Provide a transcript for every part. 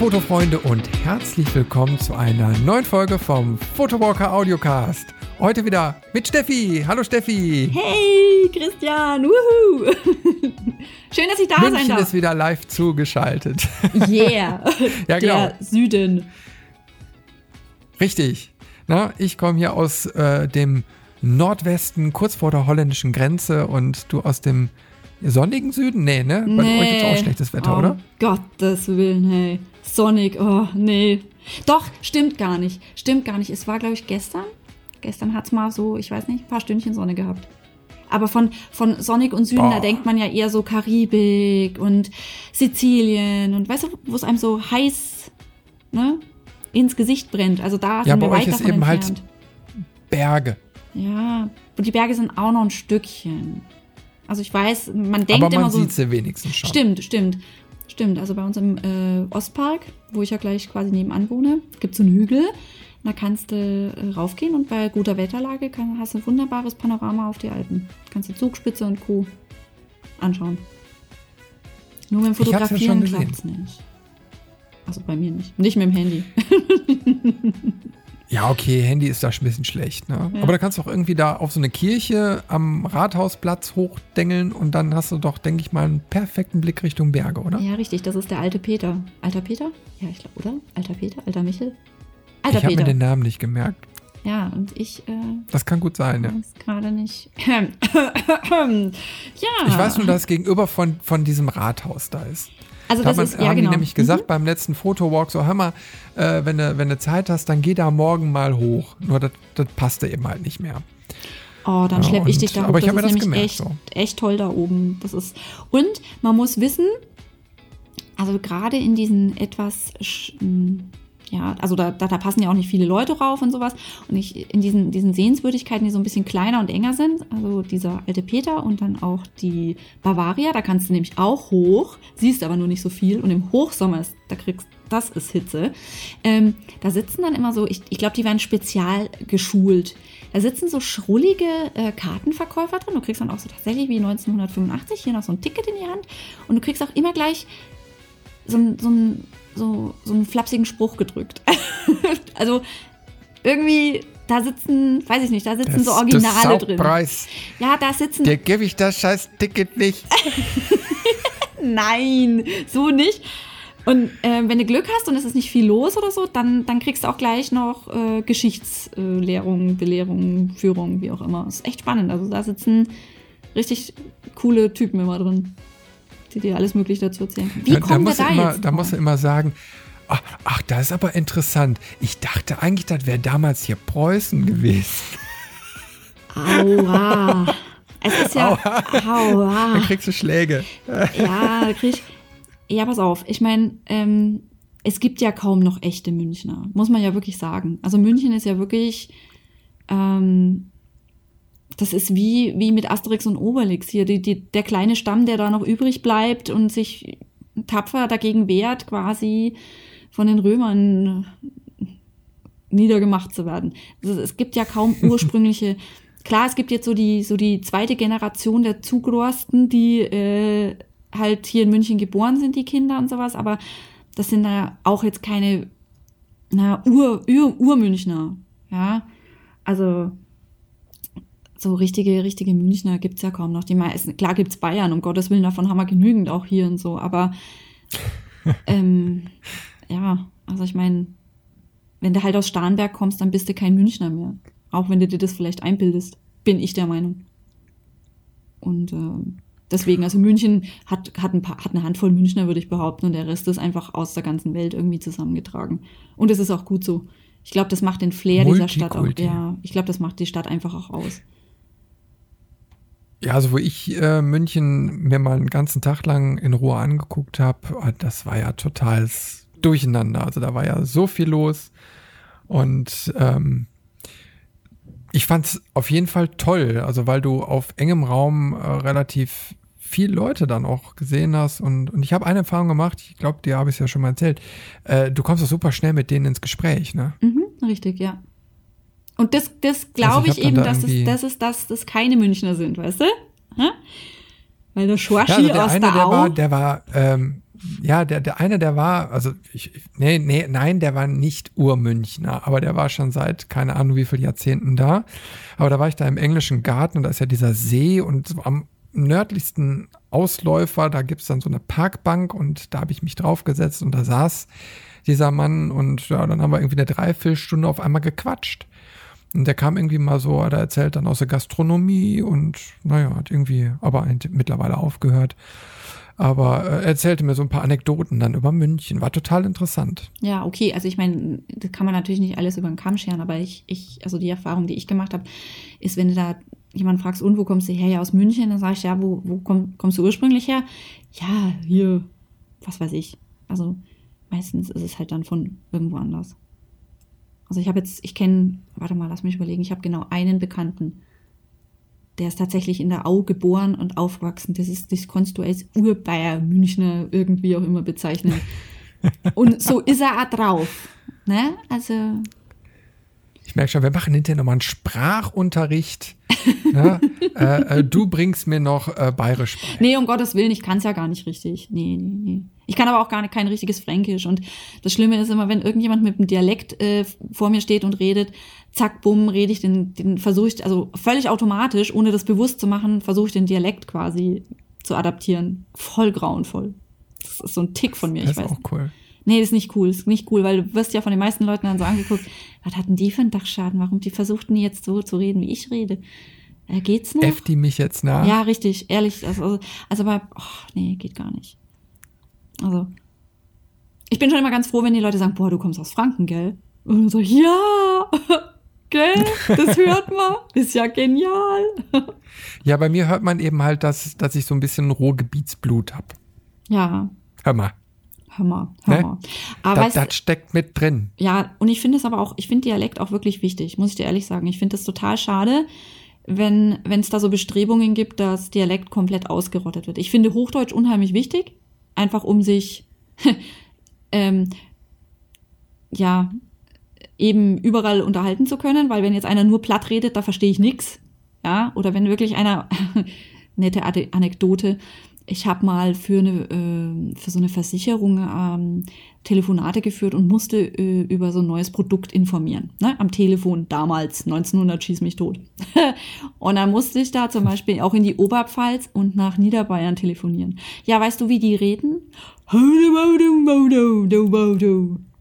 Fotofreunde und herzlich willkommen zu einer neuen Folge vom Photowalker Audiocast. Heute wieder mit Steffi. Hallo Steffi. Hey Christian, wuhu. Schön, dass ich da München sein darf. ist wieder live zugeschaltet. Yeah, Ja, genau. der Süden. Richtig. Na, ich komme hier aus äh, dem Nordwesten, kurz vor der holländischen Grenze und du aus dem sonnigen Süden? Nee, ne? Bei euch ist auch schlechtes Wetter, oh, oder? Gottes Willen, hey. Sonic, oh, nee. Doch, stimmt gar nicht. Stimmt gar nicht. Es war, glaube ich, gestern. Gestern hat es mal so, ich weiß nicht, ein paar Stündchen Sonne gehabt. Aber von, von Sonic und Süden, Boah. da denkt man ja eher so Karibik und Sizilien und weißt du, wo es einem so heiß ne, ins Gesicht brennt. Also da Ja, sind bei wir euch weit ist davon eben halt entfernt. Berge. Ja, und die Berge sind auch noch ein Stückchen. Also ich weiß, man denkt Aber man immer so. sieht sie wenigstens schon. Stimmt, stimmt. Stimmt. Also bei uns im äh, Ostpark, wo ich ja gleich quasi nebenan wohne, gibt es einen Hügel. Da kannst du äh, raufgehen und bei guter Wetterlage kann, hast du ein wunderbares Panorama auf die Alpen. Kannst du Zugspitze und Co. anschauen. Nur mit dem hab's ja Fotografieren gesehen. klappt's nicht. Also bei mir nicht. Nicht mit dem Handy. Ja, okay, Handy ist da schon ein bisschen schlecht, ne? Ja. Aber da kannst du auch irgendwie da auf so eine Kirche am Rathausplatz hochdengeln und dann hast du doch, denke ich mal, einen perfekten Blick Richtung Berge, oder? Ja, richtig. Das ist der alte Peter. Alter Peter? Ja, ich glaube, oder? Alter Peter? Alter Michel? Alter ich habe mir den Namen nicht gemerkt. Ja, und ich äh, Das kann gut sein, ja. weiß gerade nicht. ja. Ich weiß nur, dass es gegenüber von, von diesem Rathaus da ist. Also Da das haben, ist, haben ja die genau. nämlich gesagt beim letzten Fotowalk, so hör mal, äh, wenn, du, wenn Zeit hast, dann geh da morgen mal hoch. Nur das, passte eben halt nicht mehr. Oh, dann Ja, schlepp ich dich da hoch. aber ich das hab mir das gemerkt, echt, so. echt toll da oben. Das ist und man muss wissen, also gerade in diesen etwas sch- m, ja, also da, da, da passen ja auch nicht viele Leute rauf und sowas. Und ich, in diesen, diesen Sehenswürdigkeiten, die so ein bisschen kleiner und enger sind, also dieser alte Peter und dann auch die Bavaria, da kannst du nämlich auch hoch, siehst aber nur nicht so viel. Und im Hochsommer ist, da kriegst das ist Hitze. Ähm, da sitzen dann immer so, ich, ich glaube, die werden spezial geschult. Da sitzen so schrullige äh, Kartenverkäufer drin. Du kriegst dann auch so tatsächlich wie 1985 hier noch so ein Ticket in die Hand. Und du kriegst auch immer gleich so, so, so, so einen flapsigen Spruch gedrückt. also irgendwie, da sitzen, weiß ich nicht, da sitzen so Originale drin. Preis. Ja, da sitzen. Dir gebe ich das scheiß Ticket nicht. Nein, so nicht. Und äh, wenn du Glück hast und es ist nicht viel los oder so, dann, dann kriegst du auch gleich noch äh, Geschichtslehrung, Belehrung, Führung, wie auch immer. ist echt spannend. Also da sitzen richtig coole Typen immer drin, die dir alles Mögliche dazu erzählen. Wie da, da, musst du da immer, da musst du immer sagen, ach, ach, das ist aber interessant. Ich dachte eigentlich, das wäre damals hier Preußen gewesen. Aua. Es ist ja. Aua. Dann kriegst du Schläge. Ja, da krieg ich. Ja, pass auf. Ich meine, ähm, es gibt ja kaum noch echte Münchner. Muss man ja wirklich sagen. Also München ist ja wirklich. Ähm, das ist wie, wie mit Asterix und Obelix hier. Die, die, der kleine Stamm, der da noch übrig bleibt und sich tapfer dagegen wehrt, quasi von den Römern niedergemacht zu werden. Also es gibt ja kaum ursprüngliche. Klar, es gibt jetzt so die, so die zweite Generation der Zugrosten, die äh, halt hier in München geboren sind, die Kinder und sowas, aber das sind ja auch jetzt keine na, Ur, Ur, Urmünchner. Ja, also so richtige, richtige Münchner gibt's ja kaum noch. Die meisten, klar gibt's Bayern, um Gottes Willen, davon haben wir genügend auch hier und so, aber ähm, ja, also ich meine, wenn du halt aus Starnberg kommst, dann bist du kein Münchner mehr. Auch wenn du dir das vielleicht einbildest, bin ich der Meinung. Und ähm, deswegen, also München hat, hat, ein paar, hat eine Handvoll Münchner, würde ich behaupten, und der Rest ist einfach aus der ganzen Welt irgendwie zusammengetragen. Und es ist auch gut so. Ich glaube, das macht den Flair dieser Stadt auch. Ja, ich glaube, das macht die Stadt einfach auch aus. Ja, also wo ich äh, München mir mal einen ganzen Tag lang in Ruhe angeguckt habe, das war ja total durcheinander. Also da war ja so viel los. Und ähm, ich fand es auf jeden Fall toll, also weil du auf engem Raum äh, relativ viele Leute dann auch gesehen hast. Und, und ich habe eine Erfahrung gemacht, ich glaube, dir habe ich es ja schon mal erzählt. Äh, du kommst auch super schnell mit denen ins Gespräch, ne? Mhm, richtig, ja. Und das, das glaube Also ich ich, eben, da dass es, irgendwie- das ist, dass das keine Münchner sind, weißt du? Hä? Weil der Schwaschi Ja, also der aus eine, der der war, der war, ähm, ja, der, der eine, der war, also ich, nee, nee, nein, der war nicht Urmünchner, aber der war schon seit keine Ahnung wie viel Jahrzehnten da. Aber da war ich da im englischen Garten und da ist ja dieser See und so am nördlichsten Ausläufer, da gibt's dann so eine Parkbank und da habe ich mich draufgesetzt und da saß dieser Mann und ja, dann haben wir irgendwie eine Dreiviertelstunde auf einmal gequatscht. Und der kam irgendwie mal so, der erzählt dann aus der Gastronomie und naja, hat irgendwie aber mittlerweile aufgehört. Aber äh, er erzählte mir so ein paar Anekdoten dann über München. War total interessant. Ja, okay. Also ich meine, das kann man natürlich nicht alles über den Kamm scheren, aber ich, ich, also die Erfahrung, die ich gemacht habe, ist, wenn du da jemand fragst, und wo kommst du her? Ja, aus München, dann sage ich, ja, wo, wo komm, kommst du ursprünglich her? Ja, hier, was weiß ich. Also meistens ist es halt dann von irgendwo anders. Also ich habe jetzt, ich kenne, warte mal, lass mich überlegen, ich habe genau einen Bekannten, der ist tatsächlich in der Au geboren und aufgewachsen. Das ist, das kannst du als Urbayer, Münchner, irgendwie auch immer bezeichnen. und so ist er auch drauf. Ne? Also. Ich merke schon, wir machen hinterher nochmal einen Sprachunterricht. ne? äh, äh, du bringst mir noch äh, bayerisch bei. Nee, um Gottes Willen, ich kann es ja gar nicht richtig. Nee, nee, nee. Ich kann aber auch gar nicht kein richtiges Fränkisch. Und das Schlimme ist immer, wenn irgendjemand mit einem Dialekt äh, vor mir steht und redet, zack, bumm, rede ich den, den versuche ich, also völlig automatisch, ohne das bewusst zu machen, versuche ich den Dialekt quasi zu adaptieren. Voll grauenvoll. Das ist so ein Tick von mir, das ich weiß. ist auch cool. Nee, das ist nicht cool, das ist nicht cool, weil du wirst ja von den meisten Leuten dann so angeguckt, was hatten die für einen Dachschaden? Warum die versuchten jetzt so zu reden, wie ich rede? Äh, geht's noch? F die mich jetzt nach? Ja, richtig, ehrlich. Also, also, also aber, oh, nee, geht gar nicht. Also, ich bin schon immer ganz froh, wenn die Leute sagen, boah, du kommst aus Franken, gell? Und dann so, ja, gell, das hört man, ist ja genial. Ja, bei mir hört man eben halt, dass, dass ich so ein bisschen Ruhrgebietsblut habe. Ja. Hör mal. Hör mal, hör Ne? mal. Aber Das, das steckt mit drin. ja, und ich finde es aber auch, ich finde Dialekt auch wirklich wichtig, muss ich dir ehrlich sagen. Ich finde es total schade, wenn wenn es da so Bestrebungen gibt, dass Dialekt komplett ausgerottet wird. Ich finde Hochdeutsch unheimlich wichtig, einfach um sich ähm, ja eben überall unterhalten zu können, weil wenn jetzt einer nur platt redet, da verstehe ich nix. Ja, oder wenn wirklich einer nette Anekdote, ich habe mal für eine äh, für so eine Versicherung ähm, Telefonate geführt und musste äh, über so ein neues Produkt informieren. Ne? Am Telefon damals, 1900 schieß mich tot. und dann musste ich da zum Beispiel auch in die Oberpfalz und nach Niederbayern telefonieren. Ja, weißt du, wie die reden?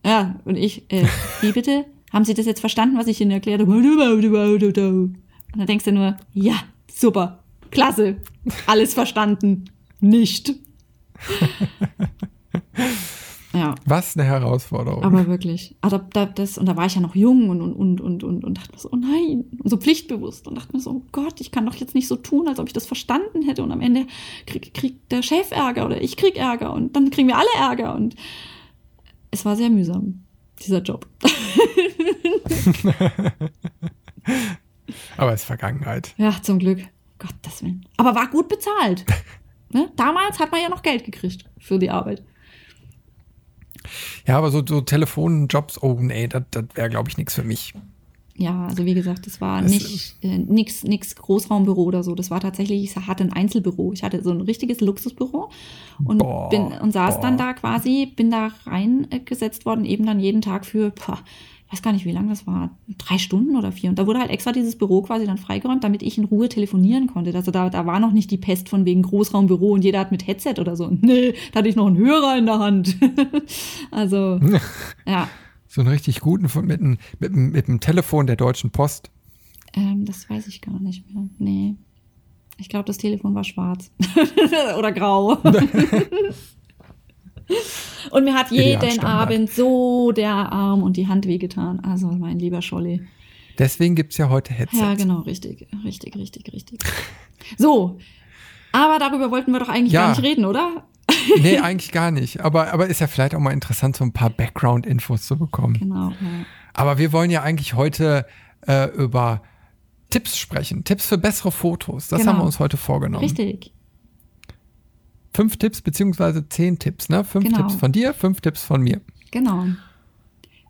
Ja, und ich, äh, wie bitte? Haben Sie das jetzt verstanden, was ich Ihnen erklärt habe? Und dann denkst du nur, ja, super, klasse, alles verstanden. Nicht. Ja, Was eine Herausforderung. aber wirklich. Also da, das, und da war ich ja noch jung und, und, und, und, und, und dachte mir so, oh nein, und so pflichtbewusst und dachte mir so, oh Gott, ich kann doch jetzt nicht so tun, als ob ich das verstanden hätte und am Ende kriegt krieg der Chef Ärger oder ich krieg Ärger und dann kriegen wir alle Ärger und es war sehr mühsam, dieser Job. aber es ist Vergangenheit. Ja, zum Glück. Gottes Willen. Aber war gut bezahlt. ne? Damals hat man ja noch Geld gekriegt für die Arbeit. Ja, aber so, so Telefonjobs, oh nee, das wäre, glaube ich, nichts für mich. Ja, also wie gesagt, das war Das nicht äh, nix, nix Großraumbüro oder so. Das war tatsächlich, ich hatte ein Einzelbüro. Ich hatte so ein richtiges Luxusbüro und Boah, bin und saß boah. dann da quasi, bin da reingesetzt worden, eben dann jeden Tag für, boah, weiß gar nicht, wie lange das war, drei Stunden oder vier. Und da wurde halt extra dieses Büro quasi dann freigeräumt, damit ich in Ruhe telefonieren konnte. Also da, da war noch nicht die Pest von wegen Großraumbüro und jeder hat mit Headset oder so. Nee, da hatte ich noch einen Hörer in der Hand. also, ja. So einen richtig guten von, mit, einem- mit, einem- mit dem Telefon der Deutschen Post. Ähm, das weiß ich gar nicht mehr. Nee. Ich glaube, das Telefon war schwarz. Oder grau. und mir hat jeden. Abend so der Arm und die Hand wehgetan. Also, mein lieber Scholli. Deswegen gibt es ja heute Headsets. Ja, genau, richtig. Richtig, richtig, richtig. So. Aber darüber wollten wir doch eigentlich Ja. gar nicht reden, oder? Nee, eigentlich gar nicht. Aber, aber ist ja vielleicht auch mal interessant, so ein paar Background-Infos zu bekommen. Genau. Ja. Aber wir wollen ja eigentlich heute äh, über Tipps sprechen. Tipps für bessere Fotos. Das Genau. haben wir uns heute vorgenommen. Richtig. Fünf Tipps beziehungsweise zehn Tipps, ne? Fünf Genau. Tipps von dir, fünf Tipps von mir. Genau.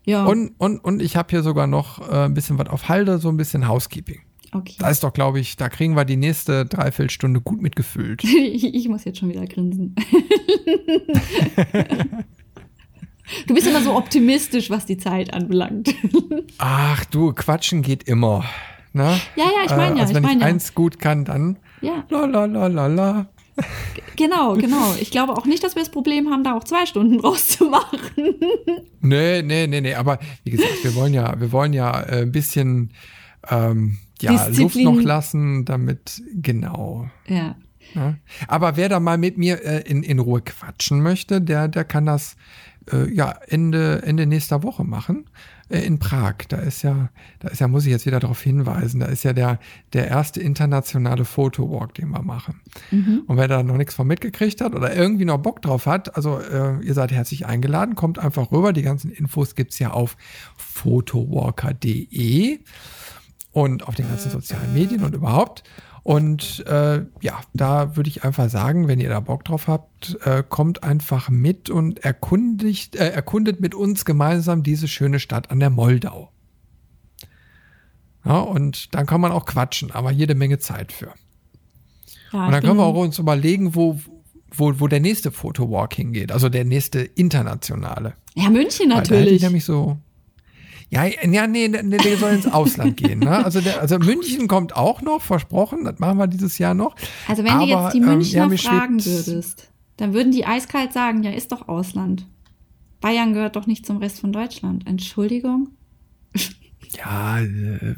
Ja. Und, und, und ich habe hier sogar noch äh, ein bisschen was auf Halde, so ein bisschen Housekeeping. Okay. Da ist doch, glaube ich, da kriegen wir die nächste Dreiviertelstunde gut mitgefüllt. ich, muss jetzt schon wieder grinsen. du bist immer so optimistisch, was die Zeit anbelangt. Ach du, Quatschen geht immer. Ne? Ja, ja, ich meine ja. Äh, also wenn ich ich, ja. eins gut kann, dann Ja, la la la la la. Genau, genau. Ich glaube auch nicht, dass wir das Problem haben, da auch zwei Stunden draus zu machen. Nee, nee, nee, nee. Aber wie gesagt, wir wollen ja, wir wollen ja äh, ein bisschen ähm, ja, Luft noch lassen, damit, genau. Ja. Ja. Aber wer da mal mit mir äh, in, in Ruhe quatschen möchte, der, der kann das äh, ja Ende, Ende nächster Woche machen. Äh, in Prag. Da ist ja, da ist ja, muss ich jetzt wieder darauf hinweisen, da ist ja der, der erste internationale Fotowalk, den wir machen. Und wer da noch nichts von mitgekriegt hat oder irgendwie noch Bock drauf hat, also äh, ihr seid herzlich eingeladen, kommt einfach rüber. Die ganzen Infos gibt's ja auf photowalker.de und auf den ganzen sozialen Medien und überhaupt. Und äh, ja, da würde ich einfach sagen, wenn ihr da Bock drauf habt, äh, kommt einfach mit und erkundigt, äh, erkundet mit uns gemeinsam diese schöne Stadt an der Moldau. Ja, und dann kann man auch quatschen, aber jede Menge Zeit für. ja Und dann können wir auch uns überlegen, wo, wo, wo der nächste Fotowalk hingeht, also der nächste internationale. Ja, München Weil Da hätte natürlich. ich nämlich so. Ja, ja, nee, nee, der soll ins Ausland gehen. Ne? Also, der, also München kommt auch noch, versprochen. Das machen wir dieses Jahr noch. Also wenn Aber, du jetzt die ähm, Münchner ja, mir fragen würdest, dann würden die eiskalt sagen, ja, ist doch Ausland. Bayern gehört doch nicht zum Rest von Deutschland. Entschuldigung? Ja, äh,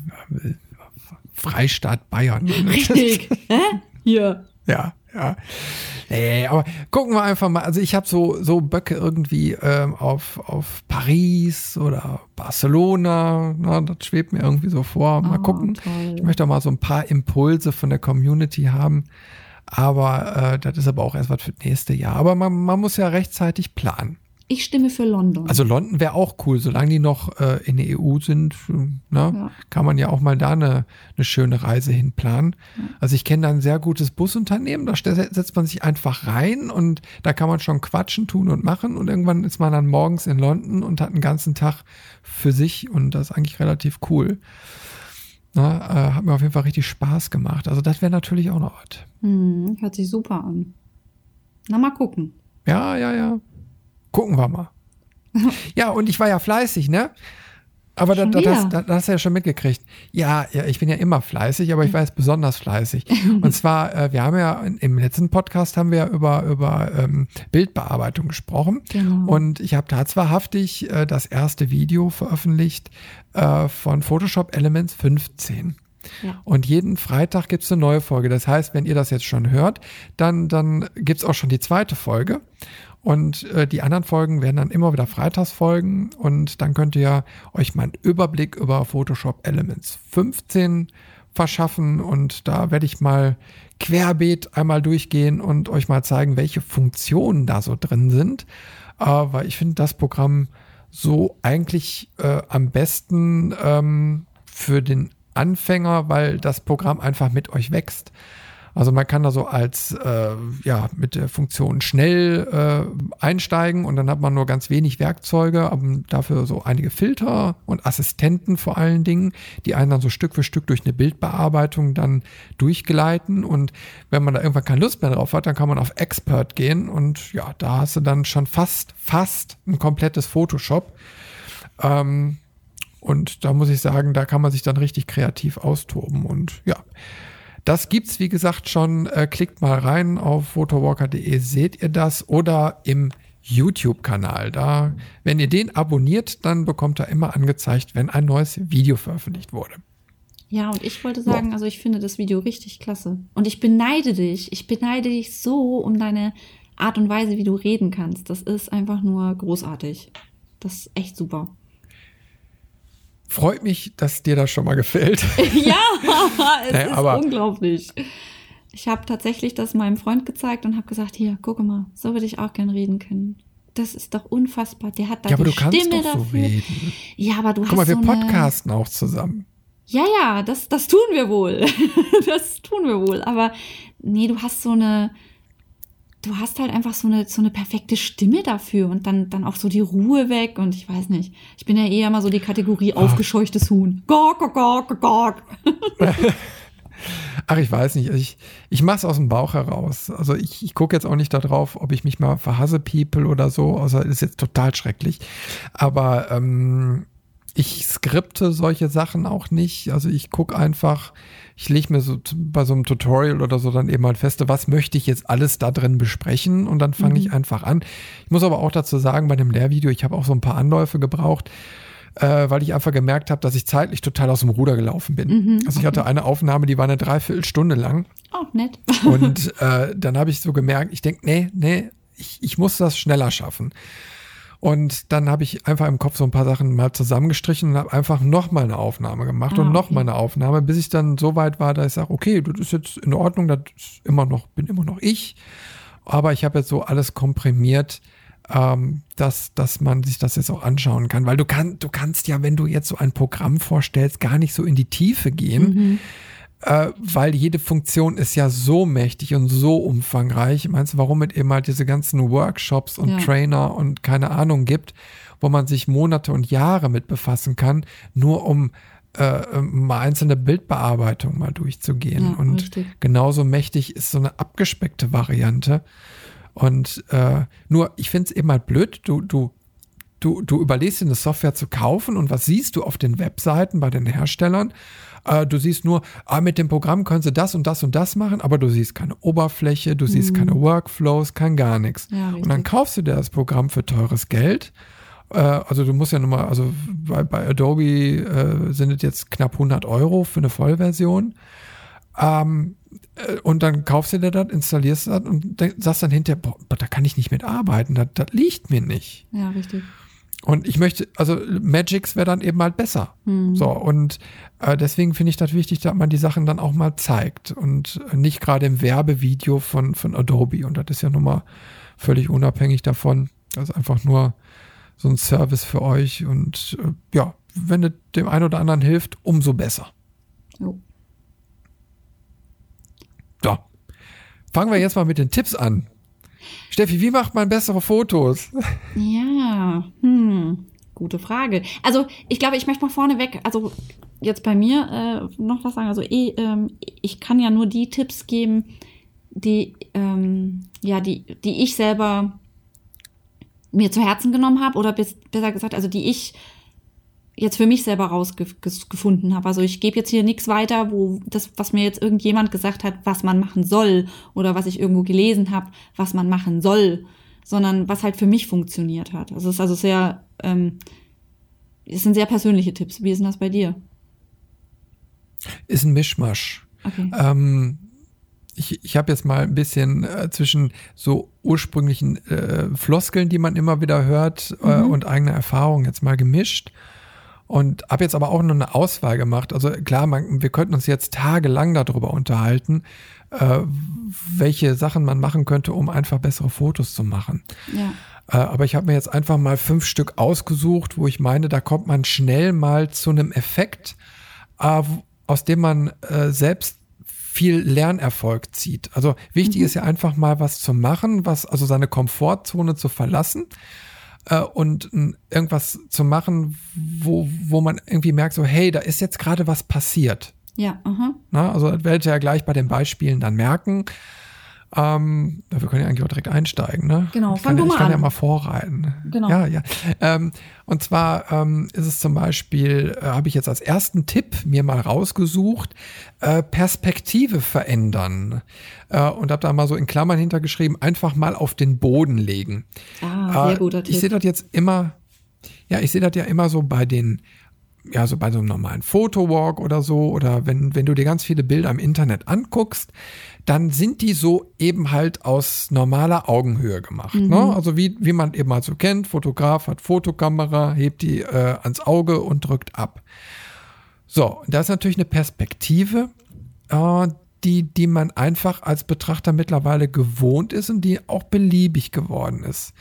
Freistaat Bayern. Richtig. Hä? Hier. Ja, ja. Nee, aber gucken wir einfach mal. Also ich habe so, so Böcke irgendwie ähm, auf, auf Paris oder Barcelona. Na, das schwebt mir irgendwie so vor. Mal Oh, gucken. toll. Ich möchte auch mal so ein paar Impulse von der Community haben. Aber äh, das ist aber auch erst was für das nächste Jahr. Aber man, man muss ja rechtzeitig planen. Ich stimme für London. Also London wäre auch cool, solange die noch äh, in der EU sind, ne, Ja. kann man ja auch mal da eine, eine schöne Reise hinplanen. Also ich kenne da ein sehr gutes Busunternehmen, da setzt man sich einfach rein und da kann man schon quatschen, tun und machen und irgendwann ist man dann morgens in London und hat einen ganzen Tag für sich und das ist eigentlich relativ cool. Na, äh, hat mir auf jeden Fall richtig Spaß gemacht. Also das wäre natürlich auch noch was. hm, hört sich super an. Na, mal gucken. Ja, ja, ja. Gucken wir mal. ja, und ich war ja fleißig, ne? Aber da, da, das, da, das hast du ja schon mitgekriegt. Ja, ja, ich bin ja immer fleißig, aber ich war jetzt besonders fleißig. Und zwar, äh, wir haben ja im letzten Podcast haben wir ja über, über ähm, Bildbearbeitung gesprochen. Genau. Und ich habe da wahrhaftig äh, das erste Video veröffentlicht äh, von Photoshop Elements 15. Ja. Und jeden Freitag gibt es eine neue Folge. Das heißt, wenn ihr das jetzt schon hört, dann, dann gibt es auch schon die zweite Folge. Und äh, die anderen Folgen werden dann immer wieder Freitagsfolgen. Und dann könnt ihr euch mal einen Überblick über Photoshop Elements 15 verschaffen. Und da werde ich mal querbeet einmal durchgehen und euch mal zeigen, welche Funktionen da so drin sind. Äh, weil ich finde das Programm so eigentlich äh, am besten ähm, für den Anfänger, weil das Programm einfach mit euch wächst. Also man kann da so als äh, ja mit der Funktion schnell äh, einsteigen und dann hat man nur ganz wenig Werkzeuge, aber dafür so einige Filter und Assistenten vor allen Dingen, die einen dann so Stück für Stück durch eine Bildbearbeitung dann durchgeleiten und wenn man da irgendwann keine Lust mehr drauf hat, dann kann man auf Expert gehen und ja, da hast du dann schon fast fast ein komplettes Photoshop. Ähm, und da muss ich sagen, da kann man sich dann richtig kreativ austoben. Und ja, das gibt's, wie gesagt, schon. Äh, klickt mal rein auf photowalker.de, seht ihr das. Oder im YouTube-Kanal. Da, wenn ihr den abonniert, dann bekommt er immer angezeigt, wenn ein neues Video veröffentlicht wurde. Ja, und ich wollte sagen, also ich finde das Video richtig klasse. Und ich beneide dich. Ich beneide dich so um deine Art und Weise, wie du reden kannst. Das ist einfach nur großartig. Das ist echt super. Freut mich, dass dir das schon mal gefällt. ja, es Nee, ist aber- unglaublich. Ich habe tatsächlich das meinem Freund gezeigt und habe gesagt, hier, guck mal, so würde ich auch gern reden können. Das ist doch unfassbar. Der hat da ja, aber die du kannst Stimme doch so dafür. reden. Ja, aber du Guck hast mal, wir so podcasten auch zusammen. Ja, ja, das, das tun wir wohl. das tun wir wohl. Aber nee, du hast so eine, du hast halt einfach so eine, so eine perfekte Stimme dafür und dann, dann auch so die Ruhe weg und ich weiß nicht. Ich bin ja eher mal so die Kategorie aufgescheuchtes Huhn. Gok, gok, gok. Ach, ich weiß nicht. Ich, ich mache es aus dem Bauch heraus. Also ich, ich gucke jetzt auch nicht darauf, ob ich mich mal verhasse, People oder so. Also ist jetzt total schrecklich. Aber ähm, ich skripte solche Sachen auch nicht. Also ich gucke einfach, ich lege mir so bei so einem Tutorial oder so dann eben mal feste, was möchte ich jetzt alles da drin besprechen und dann fange mhm. ich einfach an. Ich muss aber auch dazu sagen, bei dem Lehrvideo, ich habe auch so ein paar Anläufe gebraucht, äh, weil ich einfach gemerkt habe, dass ich zeitlich total aus dem Ruder gelaufen bin. Mhm, also ich hatte eine Aufnahme, die war eine Dreiviertelstunde lang. Oh, nett. und äh, dann habe ich so gemerkt, ich denke, nee, nee, ich, ich muss das schneller schaffen. Und dann habe ich einfach im Kopf so ein paar Sachen mal zusammengestrichen und habe einfach nochmal eine Aufnahme gemacht ah, und nochmal okay. eine Aufnahme, bis ich dann so weit war, dass ich sage, okay, das ist jetzt in Ordnung, das ist immer noch, bin immer noch ich. Aber ich habe jetzt so alles komprimiert, ähm, dass, dass man sich das jetzt auch anschauen kann. Weil du, kann, du kannst ja, wenn du jetzt so ein Programm vorstellst, gar nicht so in die Tiefe gehen. Mhm äh, weil jede Funktion ist ja so mächtig und so umfangreich. Meinst du, warum es eben halt diese ganzen Workshops und ja. Trainer und keine Ahnung gibt, wo man sich Monate und Jahre mit befassen kann, nur um äh, mal einzelne Bildbearbeitung mal durchzugehen. Ja, und richtig. genauso mächtig ist so eine abgespeckte Variante. Und äh, nur, ich finde es eben halt blöd, du, du, du, du überlegst dir eine Software zu kaufen und was siehst du auf den Webseiten bei den Herstellern? Äh, du siehst nur, ah, mit dem Programm können sie das und das und das machen, aber du siehst keine Oberfläche, du siehst mhm. keine Workflows, kein gar nichts. Ja, und dann kaufst du dir das Programm für teures Geld. Äh, also du musst ja nochmal, also bei, bei Adobe äh, sind es jetzt knapp 100 Euro für eine Vollversion. Ähm, äh, und dann kaufst du dir das, installierst das und sagst dann hinterher, boah, da kann ich nicht mitarbeiten, das, das liegt mir nicht. Ja, richtig. Und ich möchte, also Magix wäre dann eben halt besser. Mhm. So, und äh, deswegen finde ich das wichtig, dass man die Sachen dann auch mal zeigt und nicht gerade im Werbevideo von, von Adobe. Und das ist ja nun mal völlig unabhängig davon. Das ist einfach nur so ein Service für euch. Und äh, ja, wenn es dem einen oder anderen hilft, umso besser. Jo. So. Fangen wir jetzt mal mit den Tipps an. Steffi, wie macht man bessere Fotos? Ja, hm, gute Frage. Also ich glaube, ich möchte mal vorneweg, also jetzt bei mir äh, noch was sagen. Also ich, ähm, ich kann ja nur die Tipps geben, die, ähm, ja, die, die ich selber mir zu Herzen genommen habe oder bis, besser gesagt, also die ich jetzt für mich selber rausgefunden habe. Also ich gebe jetzt hier nichts weiter, wo das, was mir jetzt irgendjemand gesagt hat, was man machen soll oder was ich irgendwo gelesen habe, was man machen soll, sondern was halt für mich funktioniert hat. Also es ist also sehr, ähm, es sind sehr persönliche Tipps. Wie ist denn das bei dir? Ist ein Mischmasch. Okay. Ähm, ich, ich habe jetzt mal ein bisschen äh, zwischen so ursprünglichen äh, Floskeln, die man immer wieder hört, äh, mhm. und eigene Erfahrungen jetzt mal gemischt. Und habe jetzt aber auch noch eine Auswahl gemacht. Also klar, man, wir könnten uns jetzt tagelang darüber unterhalten, äh, welche Sachen man machen könnte, um einfach bessere Fotos zu machen. Ja. Äh, aber ich habe mir jetzt einfach mal fünf Stück ausgesucht, wo ich meine, da kommt man schnell mal zu einem Effekt, äh, aus dem man äh, selbst viel Lernerfolg zieht. Also wichtig mhm. ist ja einfach mal was zu machen, was also seine Komfortzone zu verlassen äh, und irgendwas zu machen, wo, wo man irgendwie merkt, so, hey, da ist jetzt gerade was passiert. Ja, aha. Na, also das werdet ihr ja gleich bei den Beispielen dann merken. Ähm, wir können ja eigentlich auch direkt einsteigen, ne? Genau, ich kann, du mal Ich kann an. ja mal vorreiten. Genau. Ja, ja. Ähm, und zwar ähm, ist es zum Beispiel, äh, habe ich jetzt als ersten Tipp mir mal rausgesucht, äh, Perspektive verändern. Äh, und habe da mal so in Klammern hintergeschrieben, einfach mal auf den Boden legen. Ah, sehr äh, guter Tipp. Ich sehe das jetzt immer, ja, ich sehe das ja immer so bei den ja, so bei so einem normalen Fotowalk oder so, oder wenn, wenn du dir ganz viele Bilder im Internet anguckst, dann sind die so eben halt aus normaler Augenhöhe gemacht. Ne? Mhm. Ne? Also wie, wie man eben halt so kennt, Fotograf hat Fotokamera, hebt die äh, ans Auge und drückt ab. So, da ist natürlich eine Perspektive, äh, die, die man einfach als Betrachter mittlerweile gewohnt ist und die auch beliebig geworden ist.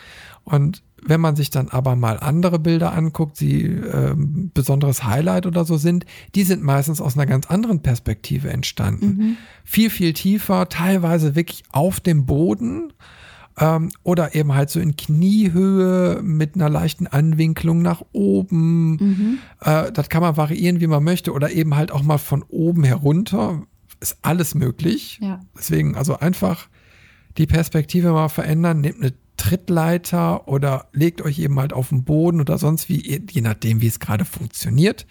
Und wenn man sich dann aber mal andere Bilder anguckt, die äh, besonderes Highlight oder so sind, die sind meistens aus einer ganz anderen Perspektive entstanden. Mhm. Viel, viel tiefer, teilweise wirklich auf dem Boden. Ähm, oder eben halt so in Kniehöhe mit einer leichten Anwinklung nach oben. Mhm. Äh, das kann man variieren, wie man möchte. Oder eben halt auch mal von oben herunter. Ist alles möglich. Ja. Deswegen, also einfach die Perspektive mal verändern. Nehmt eine Trittleiter oder legt euch eben halt auf den Boden oder sonst wie, je nachdem, wie es gerade funktioniert.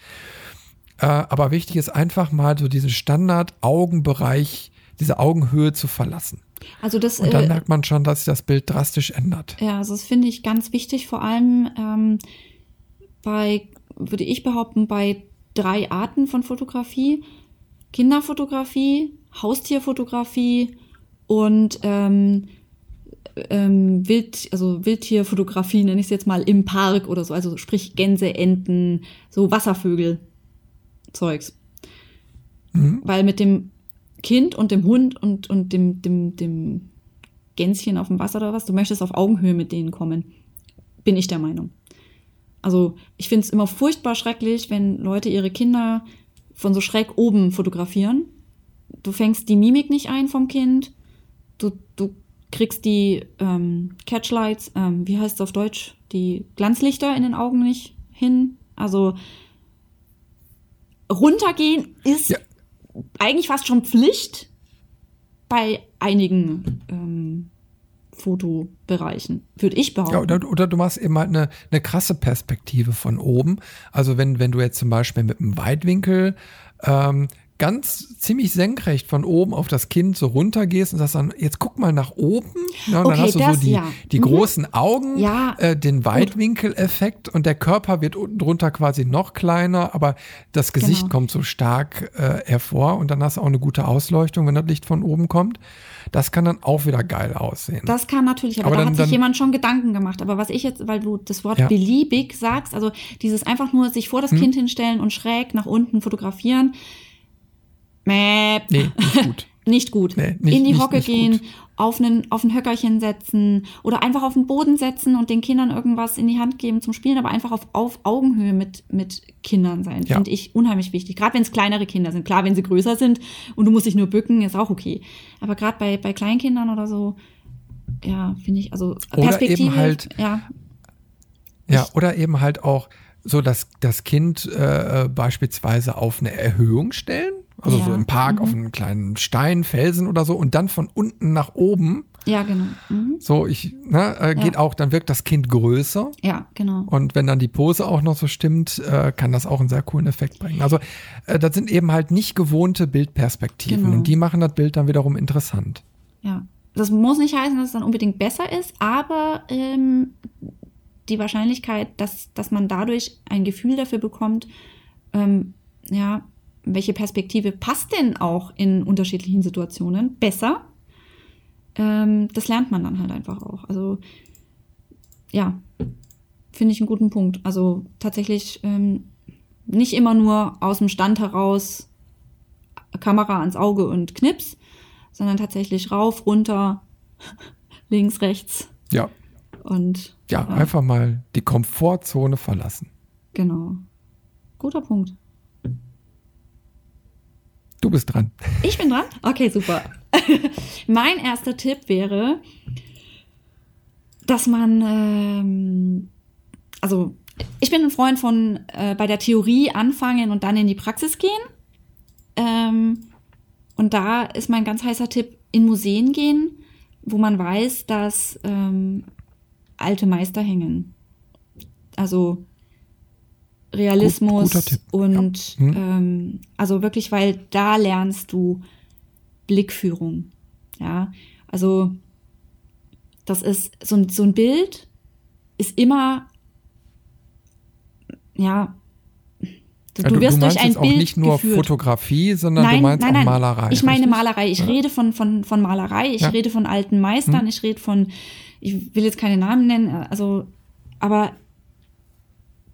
Äh, aber wichtig ist einfach mal so diesen Standard-Augenbereich, diese Augenhöhe zu verlassen. Also das, Und dann äh, merkt man schon, dass sich das Bild drastisch ändert. ja, also das finde ich ganz wichtig, vor allem ähm, bei, würde ich behaupten, bei drei Arten von Fotografie. Kinderfotografie, Haustierfotografie und ähm, ähm, Wild, also Wildtierfotografie, nenne ich es jetzt mal, im Park oder so, also sprich Gänse, Enten, so Wasservögel, Zeugs. Mhm. Weil mit dem Kind und dem Hund und, und dem, dem, dem Gänschen auf dem Wasser oder was, du möchtest auf Augenhöhe mit denen kommen. Bin ich der Meinung. Also ich finde es immer furchtbar schrecklich, wenn Leute ihre Kinder von so schräg oben fotografieren. Du fängst die Mimik nicht ein vom Kind. Du, du kriegst die ähm, Catchlights, ähm, wie heißt es auf Deutsch, die Glanzlichter in den Augen nicht hin. Also runtergehen ist Ja. eigentlich fast schon Pflicht bei einigen ähm, Fotobereichen, würde ich behaupten. Ja, oder, oder du machst eben halt eine, eine krasse Perspektive von oben. Also wenn, wenn du jetzt zum Beispiel mit einem Weitwinkel ähm, ganz ziemlich senkrecht von oben auf das Kind so runter gehst und sagst dann, jetzt guck mal nach oben. Ja, und Okay, dann hast du das, so die, ja. die Mhm. großen Augen, Ja, äh, den Weitwinkeleffekt und der Körper wird unten drunter quasi noch kleiner, aber das Gesicht Genau. kommt so stark äh, hervor und dann hast du auch eine gute Ausleuchtung, wenn das Licht von oben kommt. Das kann dann auch wieder geil aussehen. Das kann natürlich, aber, Aber da dann- hat sich dann- jemand schon Gedanken gemacht. Aber was ich jetzt, weil du das Wort beliebig sagst, also dieses einfach nur sich vor das Hm. Kind hinstellen und schräg nach unten fotografieren, mäh, nee, nicht gut. nicht gut. Nee, nicht- In die nicht- Hocke nicht gehen, gut. auf einen, auf ein Höckerchen setzen oder einfach auf den Boden setzen und den Kindern irgendwas in die Hand geben zum Spielen, aber einfach auf, auf Augenhöhe mit, mit Kindern sein, Ja. finde ich unheimlich wichtig. Gerade wenn es kleinere Kinder sind. Klar, wenn sie größer sind und du musst dich nur bücken, ist auch okay. Aber gerade bei, bei Kleinkindern oder so, ja, finde ich, also Oder Perspektive, eben halt- ja, Ja, oder eben halt auch so, dass das Kind äh, äh, beispielsweise auf eine Erhöhung stellen, also Ja, so im Park mhm. auf einen kleinen Stein, Felsen oder so und dann von unten nach oben, ja, genau. Mhm. so ich, ne, äh, geht auch, dann wirkt das Kind größer Ja, genau. und wenn dann die Pose auch noch so stimmt, äh, kann das auch einen sehr coolen Effekt bringen. Also äh, das sind eben halt nicht gewohnte Bildperspektiven Genau. und die machen das Bild dann wiederum interessant. Ja, das muss nicht heißen, dass es dann unbedingt besser ist, aber ähm, die Wahrscheinlichkeit, dass, dass man dadurch ein Gefühl dafür bekommt, ähm, ja, welche Perspektive passt denn auch in unterschiedlichen Situationen besser, ähm, das lernt man dann halt einfach auch. Also ja, finde ich einen guten Punkt. Also tatsächlich ähm, nicht immer nur aus dem Stand heraus Kamera ans Auge und Knips, sondern tatsächlich rauf, runter, links, rechts Ja, und ja, einfach mal die Komfortzone verlassen. genau. Guter Punkt. Du bist dran. Ich bin dran? Okay, super. mein erster Tipp wäre, dass man, ähm, also ich bin ein Freund von äh, bei der Theorie anfangen und dann in die Praxis gehen. Ähm, und da ist mein ganz heißer Tipp, in Museen gehen, wo man weiß, dass ähm, alte Meister hängen. Also Realismus Tipp, und ja. Hm. ähm, also wirklich, weil da lernst du Blickführung. Ja, also das ist so ein, so ein Bild ist immer ja du, Ja, du wirst durch meinst ein jetzt auch Bild nicht nur geführt. Fotografie, sondern du meinst auch Malerei. Ich meine richtig? Malerei. Ich Ja. rede von, von, von Malerei, ich Ja. rede von alten Meistern, Hm. ich rede von, ich will jetzt keine Namen nennen, also, aber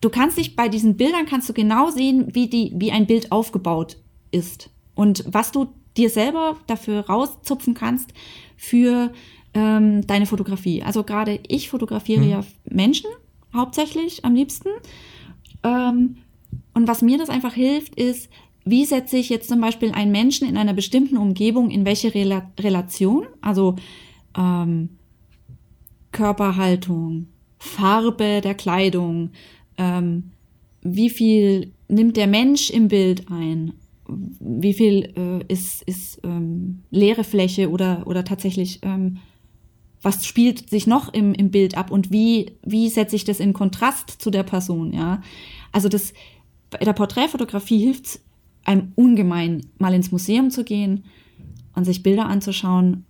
du kannst dich bei diesen Bildern kannst du genau sehen, wie die, wie ein Bild aufgebaut ist. Und was du dir selber dafür rauszupfen kannst für ähm, deine Fotografie. Also gerade ich fotografiere Hm. ja Menschen hauptsächlich am liebsten. Ähm, und was mir das einfach hilft, ist, wie setze ich jetzt zum Beispiel einen Menschen in einer bestimmten Umgebung in welche Rela Relation? Also ähm, Körperhaltung, Farbe der Kleidung, ähm, wie viel nimmt der Mensch im Bild ein, wie viel äh, ist, ist ähm, leere Fläche oder, oder tatsächlich, ähm, was spielt sich noch im, im Bild ab und wie, wie setze ich das in Kontrast zu der Person, ja. Also das, bei der Porträtfotografie hilft einem ungemein, mal ins Museum zu gehen und sich Bilder anzuschauen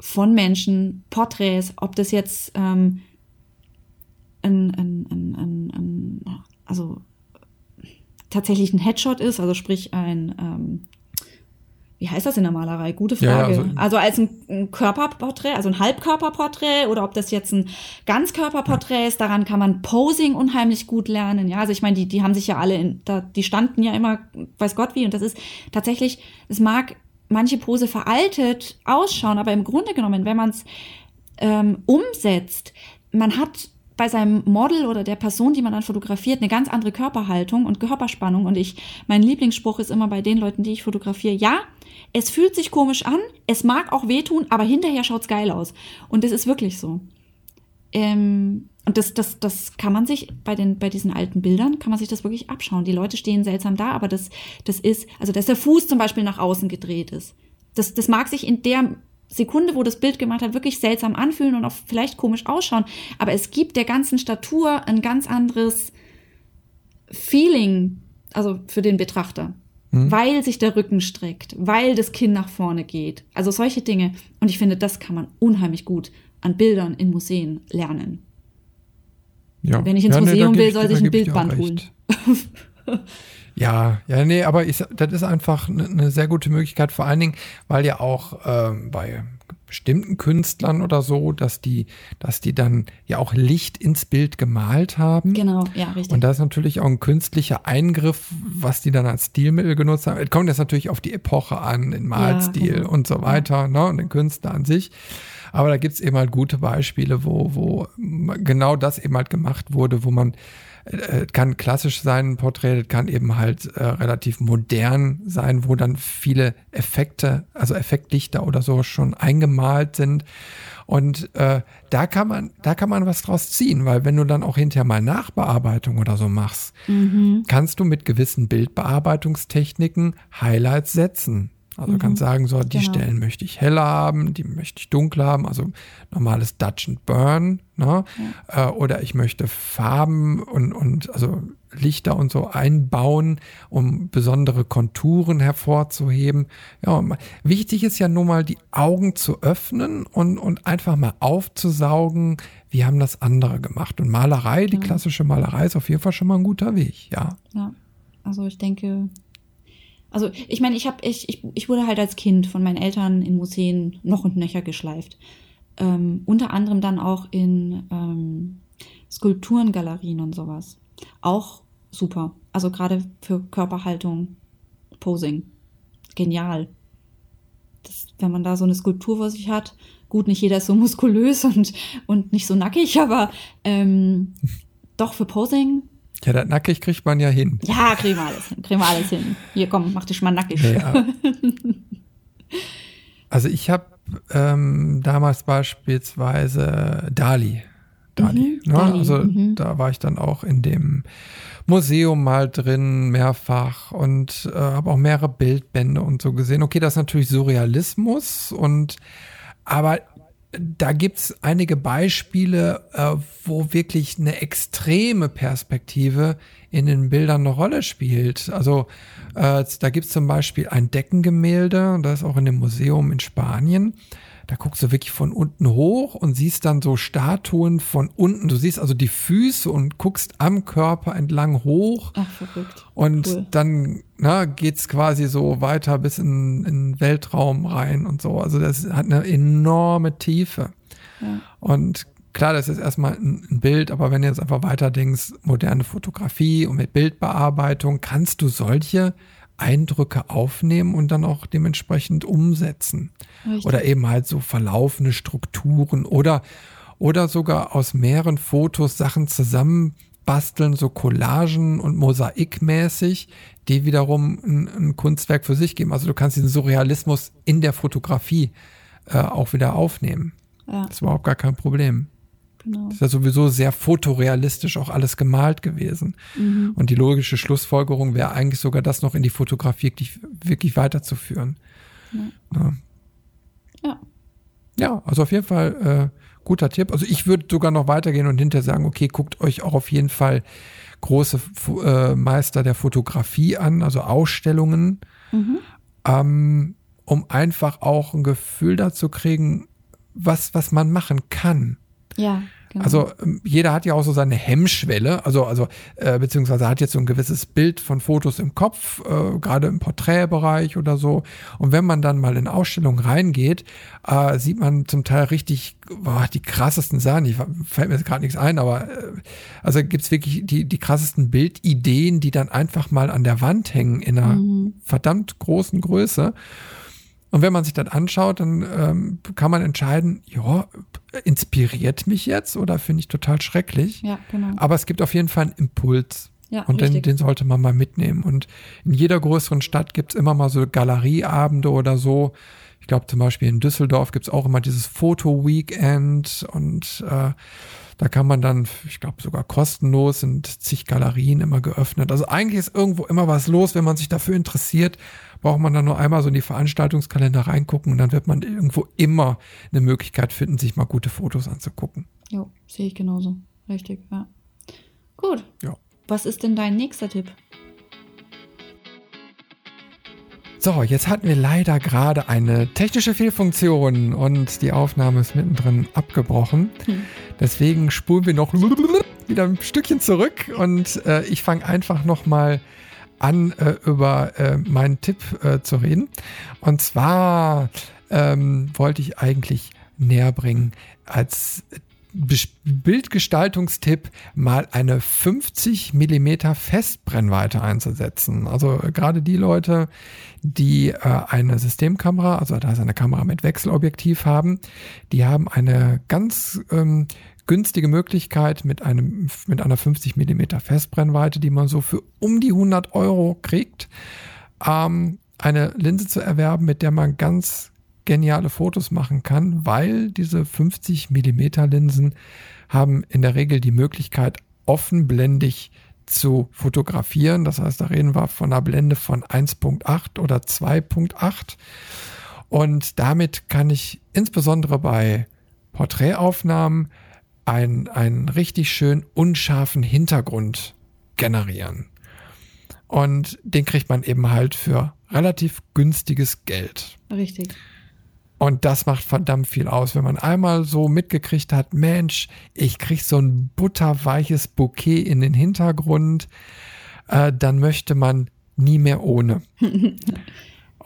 von Menschen, Porträts, ob das jetzt ähm, ein, ein, ein, ein, also tatsächlich ein Headshot ist, also sprich ein, ähm, wie heißt das in der Malerei? Gute Frage. Ja, also, also, als ein, ein, Körperporträt, also ein Halbkörperporträt oder ob das jetzt ein Ganzkörperporträt ja. ist, daran kann man Posing unheimlich gut lernen. Ja, also ich meine, die, die haben sich ja alle, in, da, die standen ja immer, weiß Gott wie, und das ist tatsächlich, es mag manche Pose veraltet ausschauen, aber im Grunde genommen, wenn man es ähm, umsetzt, man hat bei seinem Model oder der Person, die man dann fotografiert, eine ganz andere Körperhaltung und Körperspannung. Und ich, mein Lieblingsspruch ist immer bei den Leuten, die ich fotografiere, ja, es fühlt sich komisch an, es mag auch wehtun, aber hinterher schaut's geil aus. Und das ist wirklich so. Ähm, und das, das, das kann man sich bei den, bei diesen alten Bildern, kann man sich das wirklich abschauen. Die Leute stehen seltsam da, aber das, das ist, also dass der Fuß zum Beispiel nach außen gedreht ist. Das, das mag sich in der Sekunde, wo das Bild gemacht hat, wirklich seltsam anfühlen und auch vielleicht komisch ausschauen. Aber es gibt der ganzen Statur ein ganz anderes Feeling, also für den Betrachter. Hm. Weil sich der Rücken streckt, weil das Kinn nach vorne geht. Also solche Dinge. Und ich finde, das kann man unheimlich gut an Bildern in Museen lernen. Ja. Wenn ich ins ja, Museum nee, will, soll sich ein Bildband holen. Ja, ja, nee, aber ich, das ist einfach eine ne sehr gute Möglichkeit, vor allen Dingen, weil ja auch ähm, bei bestimmten Künstlern oder so, dass die, dass die dann ja auch Licht ins Bild gemalt haben. Genau, ja, richtig. Und da ist natürlich auch ein künstlicher Eingriff, was die dann als Stilmittel genutzt haben. Es kommt jetzt natürlich auf die Epoche an, den Malstil ja, genau. und so weiter, ja. ne, und den Künstler an sich. Aber da gibt's eben halt gute Beispiele, wo, wo genau das eben halt gemacht wurde, wo man äh, kann klassisch sein, ein Porträt, kann eben halt äh, relativ modern sein, wo dann viele Effekte, also Effektlichter oder so schon eingemalt sind. Und äh, da kann man, da kann man was draus ziehen, weil wenn du dann auch hinterher mal Nachbearbeitung oder so machst, mhm. kannst du mit gewissen Bildbearbeitungstechniken Highlights setzen. Also mhm. kannst sagen, so, die genau. Stellen möchte ich heller haben, die möchte ich dunkler haben, also normales Dutch and Burn, ne? Ja. Äh, oder ich möchte Farben und, und also Lichter und so einbauen, um besondere Konturen hervorzuheben. Ja, wichtig ist ja nur mal die Augen zu öffnen und, und einfach mal aufzusaugen, wie haben das andere gemacht. Und Malerei, die klassische Malerei ist auf jeden Fall schon mal ein guter Weg, ja. Ja, also ich denke, also ich meine, ich habe ich, ich, ich wurde halt als Kind von meinen Eltern in Museen noch und nöcher geschleift. Ähm, unter anderem dann auch in ähm, Skulpturengalerien und sowas. Auch super. Also gerade für Körperhaltung, Posing. Genial. Das, wenn man da so eine Skulptur vor sich hat, gut, nicht jeder ist so muskulös und, und nicht so nackig, aber ähm, doch für Posing ja, das nackig kriegt man ja hin. Ja, kriegen wir alles hin. Kriegen wir alles hin. Hier, komm, mach dich mal nackig. Ja. also ich habe ähm, damals beispielsweise Dali. Dali, mhm, ne? Dali Also mhm. da war ich dann auch in dem Museum mal drin, mehrfach und äh, habe auch mehrere Bildbände und so gesehen. Okay, das ist natürlich Surrealismus und aber da gibt's einige Beispiele, äh, wo wirklich eine extreme Perspektive in den Bildern eine Rolle spielt. Also äh, da gibt's zum Beispiel ein Deckengemälde, das ist auch in dem Museum in Spanien. Da guckst du wirklich von unten hoch und siehst dann so Statuen von unten. Du siehst also die Füße und guckst am Körper entlang hoch. Ach, verrückt. Und cool. dann na, geht's quasi so weiter bis in, in Weltraum rein und so. Also das hat eine enorme Tiefe. Ja. Und klar, das ist erstmal ein, ein Bild, aber wenn du jetzt einfach weiter denkst, moderne Fotografie und mit Bildbearbeitung, kannst du solche Eindrücke aufnehmen und dann auch dementsprechend umsetzen. Richtig. Oder eben halt so verlaufende Strukturen oder, oder sogar aus mehreren Fotos Sachen zusammenbasteln, so Collagen und Mosaikmäßig, die wiederum ein, ein Kunstwerk für sich geben. Also du kannst diesen Surrealismus in der Fotografie äh, auch wieder aufnehmen. Ja. Das ist überhaupt gar kein Problem. Genau. ist ja sowieso sehr fotorealistisch auch alles gemalt gewesen. Mhm. Und die logische Schlussfolgerung wäre eigentlich sogar, das noch in die Fotografie wirklich, wirklich weiterzuführen. Ja. Ja. Ja, also auf jeden Fall äh, guter Tipp. Also ich würde sogar noch weitergehen und hinterher sagen, okay, guckt euch auch auf jeden Fall große äh, Meister der Fotografie an, also Ausstellungen, Mhm. ähm, um einfach auch ein Gefühl dazu kriegen, was, was man machen kann. Ja, genau. Also ähm, jeder hat ja auch so seine Hemmschwelle, also also äh, beziehungsweise hat jetzt so ein gewisses Bild von Fotos im Kopf, äh, gerade im Porträtbereich oder so. Und wenn man dann mal in Ausstellungen reingeht, äh, sieht man zum Teil richtig boah, die krassesten Sachen. Ich, fällt mir jetzt gerade nichts ein, aber äh, also gibt's wirklich die die krassesten Bildideen, die dann einfach mal an der Wand hängen in einer Mhm. verdammt großen Größe. Und wenn man sich das anschaut, dann ähm, kann man entscheiden, ja, inspiriert mich jetzt oder finde ich total schrecklich. Ja, genau. Aber es gibt auf jeden Fall einen Impuls. Ja, Und den, den sollte man mal mitnehmen. Und in jeder größeren Stadt gibt's immer mal so Galerieabende oder so. Ich glaube zum Beispiel in Düsseldorf gibt's auch immer dieses Foto-Weekend und äh, da kann man dann, ich glaube sogar kostenlos, sind zig Galerien immer geöffnet. Also eigentlich ist irgendwo immer was los, wenn man sich dafür interessiert, braucht man dann nur einmal so in die Veranstaltungskalender reingucken und dann wird man irgendwo immer eine Möglichkeit finden, sich mal gute Fotos anzugucken. Jo, sehe ich genauso. Richtig, ja. Gut. Ja. Was ist denn dein nächster Tipp? So, jetzt hatten wir leider gerade eine technische Fehlfunktion und die Aufnahme ist mittendrin abgebrochen. Hm. Deswegen spulen wir noch wieder ein Stückchen zurück und äh, ich fange einfach nochmal an, äh, über äh, meinen Tipp äh, zu reden. Und zwar ähm, wollte ich eigentlich näher bringen als Bildgestaltungstipp mal eine 50 Millimeter Festbrennweite einzusetzen. Also äh, gerade die Leute, die äh, eine Systemkamera, also da ist eine Kamera mit Wechselobjektiv haben, die haben eine ganz ähm, günstige Möglichkeit mit einem mit einer 50 Millimeter Festbrennweite, die man so für um die 100 Euro kriegt, ähm, eine Linse zu erwerben, mit der man ganz geniale Fotos machen kann, weil diese 50 Millimeter Linsen haben in der Regel die Möglichkeit, offenblendig zu fotografieren. Das heißt, da reden wir von einer Blende von 1.8 oder 2.8. Und damit kann ich insbesondere bei Porträtaufnahmen einen, einen richtig schön unscharfen Hintergrund generieren. Und den kriegt man eben halt für relativ günstiges Geld. Richtig. Und das macht verdammt viel aus, wenn man einmal so mitgekriegt hat, Mensch, ich krieg so ein butterweiches Bouquet in den Hintergrund, äh, dann möchte man nie mehr ohne.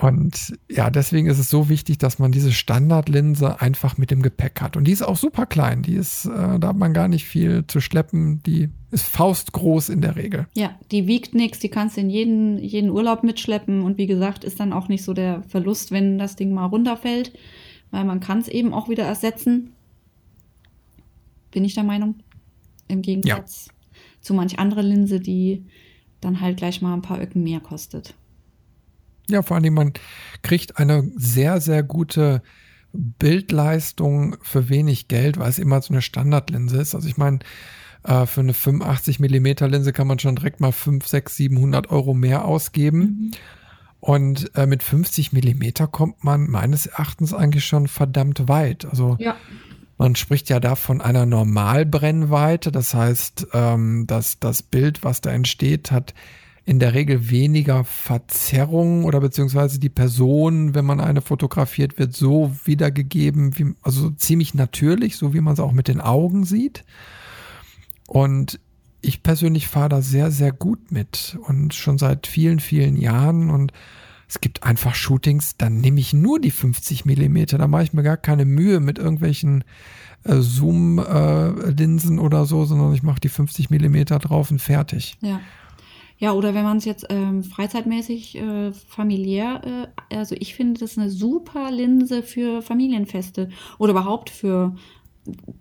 Und ja, deswegen ist es so wichtig, dass man diese Standardlinse einfach mit dem Gepäck hat. Und die ist auch super klein. Die ist, äh, da hat man gar nicht viel zu schleppen. Die ist faustgroß in der Regel. Ja, die wiegt nichts, die kannst du in jeden, jeden Urlaub mitschleppen und wie gesagt, ist dann auch nicht so der Verlust, wenn das Ding mal runterfällt, weil man kann es eben auch wieder ersetzen. Bin ich der Meinung. Im Gegensatz zu manch andere Linse, die dann halt gleich mal ein paar Öcken mehr kostet. Ja, vor allem, man kriegt eine sehr, sehr gute Bildleistung für wenig Geld, weil es immer so eine Standardlinse ist. Also ich meine, äh, für eine 85 Millimeter Linse kann man schon direkt mal 5, 6, 700 Euro mehr ausgeben. Und äh, mit 50 Millimeter kommt man meines Erachtens eigentlich schon verdammt weit. Also Ja. man spricht ja da von einer Normalbrennweite. Das heißt, ähm, dass das Bild, was da entsteht, hat in der Regel weniger Verzerrung oder beziehungsweise die Person, wenn man eine fotografiert, wird so wiedergegeben, wie, also ziemlich natürlich, so wie man es auch mit den Augen sieht. Und ich persönlich fahre da sehr, sehr gut mit und schon seit vielen, vielen Jahren und es gibt einfach Shootings, dann nehme ich nur die 50 Millimeter, da mache ich mir gar keine Mühe mit irgendwelchen äh, Zoom-Linsen oder so, sondern ich mache die 50 Millimeter drauf und fertig. Ja. Ja, oder wenn man es jetzt ähm, freizeitmäßig, äh, familiär, äh, also ich finde das eine super Linse für Familienfeste oder überhaupt für,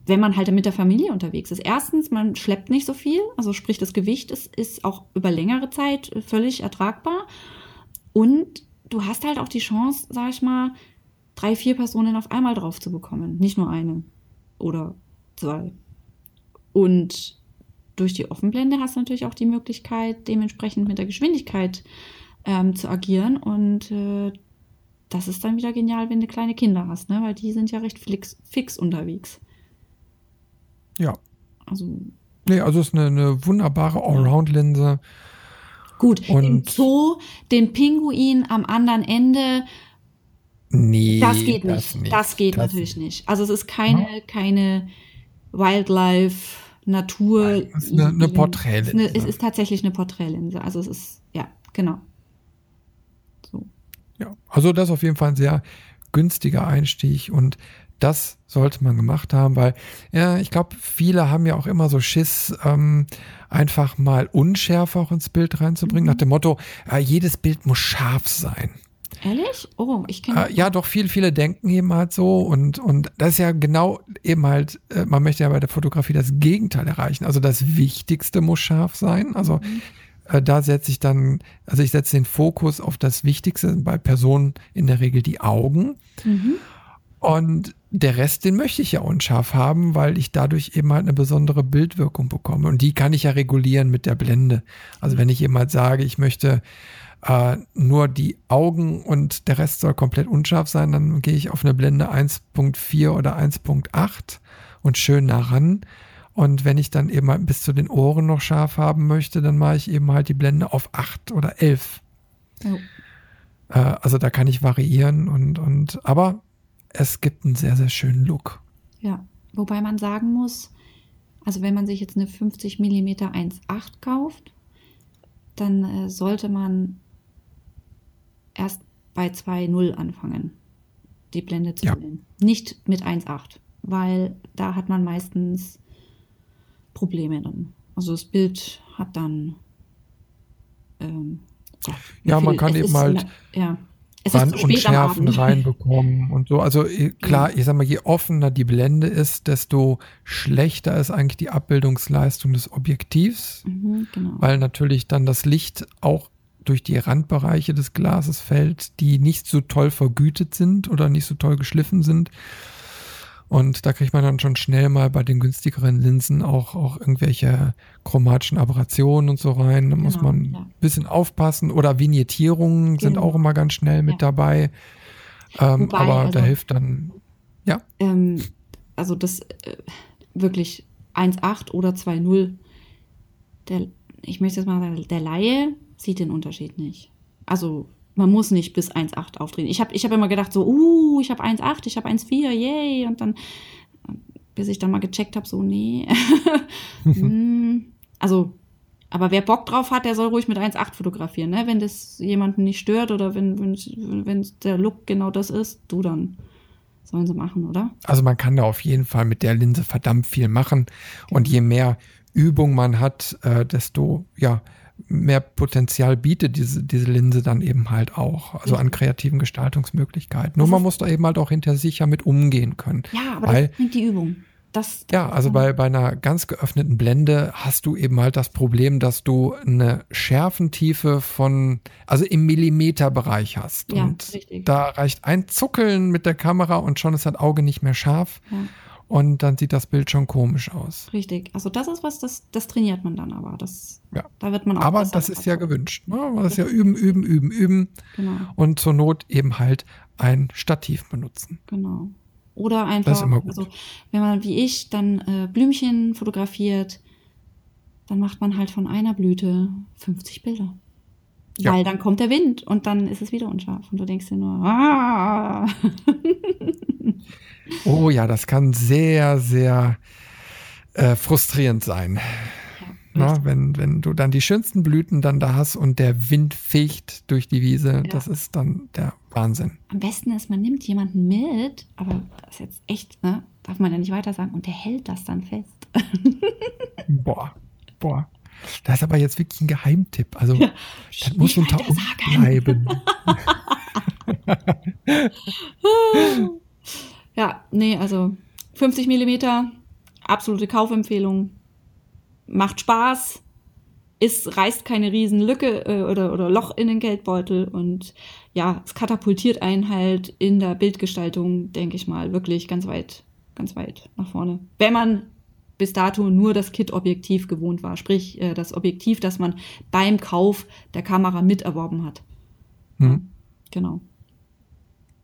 wenn man halt mit der Familie unterwegs ist. Erstens, man schleppt nicht so viel, also sprich das Gewicht ist, ist auch über längere Zeit völlig ertragbar und du hast halt auch die Chance, sag ich mal, drei, vier Personen auf einmal drauf zu bekommen, nicht nur eine oder zwei. Und durch die Offenblende hast du natürlich auch die Möglichkeit, dementsprechend mit der Geschwindigkeit ähm, zu agieren. Und äh, das ist dann wieder genial, wenn du kleine Kinder hast, ne? weil die sind ja recht fix, fix unterwegs. Ja. Also. Nee, also es ist eine, eine wunderbare Allround-Linse. Gut, und im Zoo den Pinguin am anderen Ende. Nee, das geht nicht. Das, nicht. das geht das natürlich nicht. Also es ist keine, ja. keine Wildlife, Natur. Es ist eine, eine Porträtlinse. Es, es ist tatsächlich eine Porträtlinse. Also es ist, ja, genau. So. Ja, also das ist auf jeden Fall ein sehr günstiger Einstieg und das sollte man gemacht haben, weil ja, ich glaube, viele haben ja auch immer so Schiss, ähm, einfach mal Unschärfe auch ins Bild reinzubringen, mhm. nach dem Motto, äh, jedes Bild muss scharf sein. Ehrlich? Oh, ich kenne. Äh, ja, doch, viele, viele denken eben halt so und, und das ist ja genau eben halt, äh, man möchte ja bei der Fotografie das Gegenteil erreichen. Also das Wichtigste muss scharf sein. Also mhm. äh, da setze ich dann, also ich setze den Fokus auf das Wichtigste, bei Personen in der Regel die Augen. Mhm. Und der Rest, den möchte ich ja unscharf haben, weil ich dadurch eben halt eine besondere Bildwirkung bekomme. Und die kann ich ja regulieren mit der Blende. Also wenn ich eben halt sage, ich möchte äh, nur die Augen und der Rest soll komplett unscharf sein, dann gehe ich auf eine Blende 1.4 oder 1.8 und schön nah ran. Und wenn ich dann eben halt bis zu den Ohren noch scharf haben möchte, dann mache ich eben halt die Blende auf 8 oder 11. Oh. Äh, also da kann ich variieren und, und, aber es gibt einen sehr, sehr schönen Look. Ja, wobei man sagen muss, also wenn man sich jetzt eine 50 mm 1.8 kauft, dann äh, sollte man erst bei 2.0 anfangen, die Blende zu ja. wählen. Nicht mit 1.8, weil da hat man meistens Probleme dann. Also das Bild hat dann ähm, ja, ja man kann eben halt ja es Wand und Schärfen reinbekommen und so. Also äh, klar, ich sag mal, je offener die Blende ist, desto schlechter ist eigentlich die Abbildungsleistung des Objektivs, mhm, genau. weil natürlich dann das Licht auch durch die Randbereiche des Glases fällt, die nicht so toll vergütet sind oder nicht so toll geschliffen sind. Und da kriegt man dann schon schnell mal bei den günstigeren Linsen auch, auch irgendwelche chromatischen Aberrationen und so rein. Da genau, muss man ja. ein bisschen aufpassen. Oder Vignettierungen genau. sind auch immer ganz schnell mit ja. dabei. Ähm, Wobei, aber also, da hilft dann, ja. Ähm, also das äh, wirklich 1,8 oder 2,0. Der, ich möchte jetzt mal sagen, der Laie sieht den Unterschied nicht. Also man muss nicht bis 1,8 aufdrehen. Ich habe ich hab immer gedacht, so, uh, ich habe 1,8, ich habe 1,4, yay. Und dann, bis ich dann mal gecheckt habe, so, nee. Hm. also, aber wer Bock drauf hat, der soll ruhig mit 1,8 fotografieren, ne? Wenn das jemanden nicht stört oder wenn, wenn, wenn der Look genau das ist, du dann. Sollen sie machen, oder? Also man kann da auf jeden Fall mit der Linse verdammt viel machen. Und je mehr Übung man hat, äh, desto, ja, mehr Potenzial bietet diese, diese Linse dann eben halt auch, also an kreativen Gestaltungsmöglichkeiten. Nur man muss da eben halt auch hinter sich ja mit umgehen können. Ja, aber weil, das bringt die Übung. Das, ja, also bei, bei einer ganz geöffneten Blende hast du eben halt das Problem, dass du eine Schärfentiefe von, also im Millimeterbereich hast. Ja, und richtig. da reicht ein Zuckeln mit der Kamera und schon ist das Auge nicht mehr scharf. Ja und dann sieht das Bild schon komisch aus. Richtig. Also das ist was, das, das trainiert man dann aber. Das, ja. Da wird man auch Aber das ist ja gewünscht. Ne? Das ist ja üben, üben, üben, üben. Genau. Und zur Not eben halt ein Stativ benutzen. Genau. Oder einfach, das ist immer gut. also wenn man wie ich dann äh, Blümchen fotografiert, dann macht man halt von einer Blüte 50 Bilder. Ja. Weil dann kommt der Wind und dann ist es wieder unscharf und du denkst dir nur, ah. Oh ja, das kann sehr, sehr äh, frustrierend sein. Ja, Na, wenn, wenn du dann die schönsten Blüten dann da hast und der Wind fegt durch die Wiese, ja. das ist dann der Wahnsinn. Am besten ist, man nimmt jemanden mit, aber das ist jetzt echt, ne? Darf man ja nicht weiter sagen, und der hält das dann fest. boah, boah. Das ist aber jetzt wirklich ein Geheimtipp. Also, ja, das muss unter uns bleiben. Ja, nee, also 50 Millimeter, absolute Kaufempfehlung. Macht Spaß, es reißt keine riesen Lücke äh, oder, oder Loch in den Geldbeutel und ja, es katapultiert einen halt in der Bildgestaltung, denke ich mal, wirklich ganz weit, ganz weit nach vorne. Wenn man bis dato nur das Kit-Objektiv gewohnt war, sprich äh, das Objektiv, das man beim Kauf der Kamera miterworben hat. Hm. Genau.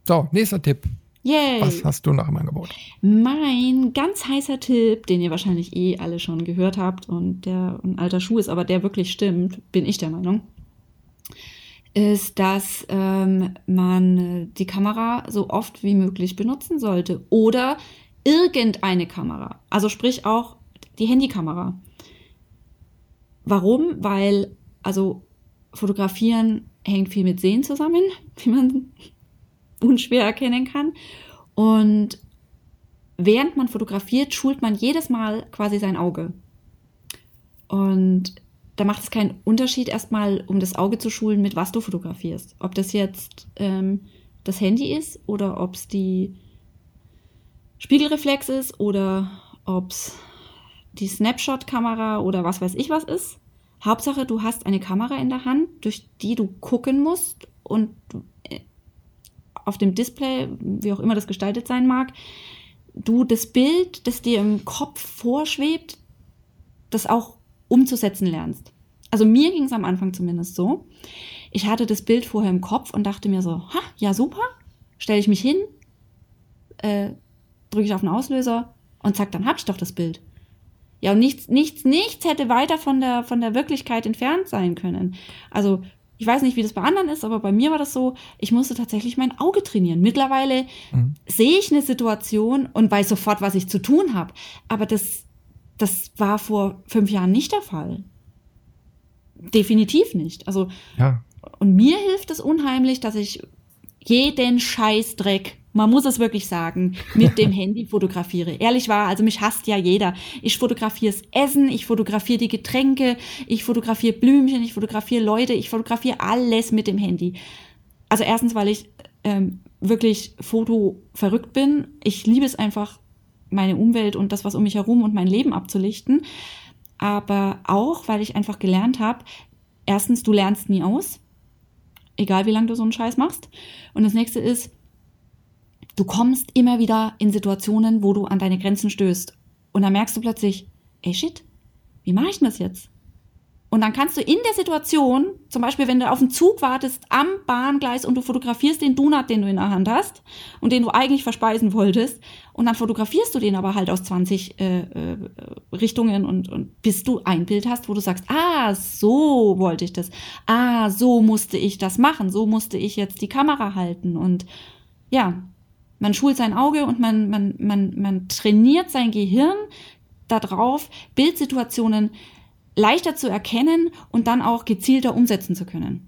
So, nächster Tipp. Yay! Was hast du noch im Angebot? Mein ganz heißer Tipp, den ihr wahrscheinlich eh alle schon gehört habt und der ein alter Schuh ist, aber der wirklich stimmt, bin ich der Meinung, ist, dass ähm, man die Kamera so oft wie möglich benutzen sollte oder irgendeine Kamera. Also sprich auch die Handykamera. Warum? Weil, also fotografieren hängt viel mit Sehen zusammen, wie man unschwer erkennen kann. Und während man fotografiert, schult man jedes Mal quasi sein Auge. Und da macht es keinen Unterschied, erstmal um das Auge zu schulen, mit was du fotografierst. Ob das jetzt ähm, das Handy ist oder ob es die Spiegelreflex ist oder ob es die Snapshot-Kamera oder was weiß ich was ist. Hauptsache, du hast eine Kamera in der Hand, durch die du gucken musst und auf dem Display, wie auch immer das gestaltet sein mag, du das Bild, das dir im Kopf vorschwebt, das auch umzusetzen lernst. Also mir ging es am Anfang zumindest so. Ich hatte das Bild vorher im Kopf und dachte mir so, ha, ja super, stelle ich mich hin, äh, drücke ich auf den Auslöser und zack, dann habe ich doch das Bild. Ja, und nichts, nichts, nichts hätte weiter von der, von der Wirklichkeit entfernt sein können. Also ich weiß nicht, wie das bei anderen ist, aber bei mir war das so, ich musste tatsächlich mein Auge trainieren. Mittlerweile mhm. sehe ich eine Situation und weiß sofort, was ich zu tun habe. Aber das, das war vor fünf Jahren nicht der Fall. Definitiv nicht. Also, ja. und mir hilft es unheimlich, dass ich jeden Scheißdreck man muss es wirklich sagen, mit dem Handy fotografiere. Ehrlich war, also mich hasst ja jeder. Ich fotografiere das Essen, ich fotografiere die Getränke, ich fotografiere Blümchen, ich fotografiere Leute, ich fotografiere alles mit dem Handy. Also erstens, weil ich ähm, wirklich Foto verrückt bin. Ich liebe es einfach, meine Umwelt und das, was um mich herum und mein Leben abzulichten. Aber auch, weil ich einfach gelernt habe, erstens, du lernst nie aus, egal wie lange du so einen Scheiß machst. Und das nächste ist, Du kommst immer wieder in Situationen, wo du an deine Grenzen stößt. Und dann merkst du plötzlich, ey shit, wie mache ich denn das jetzt? Und dann kannst du in der Situation, zum Beispiel wenn du auf einen Zug wartest am Bahngleis und du fotografierst den Donut, den du in der Hand hast und den du eigentlich verspeisen wolltest, und dann fotografierst du den aber halt aus 20 äh, äh, Richtungen und, und bis du ein Bild hast, wo du sagst, ah, so wollte ich das, ah, so musste ich das machen, so musste ich jetzt die Kamera halten und ja, man schult sein Auge und man, man, man, man trainiert sein Gehirn darauf, Bildsituationen leichter zu erkennen und dann auch gezielter umsetzen zu können.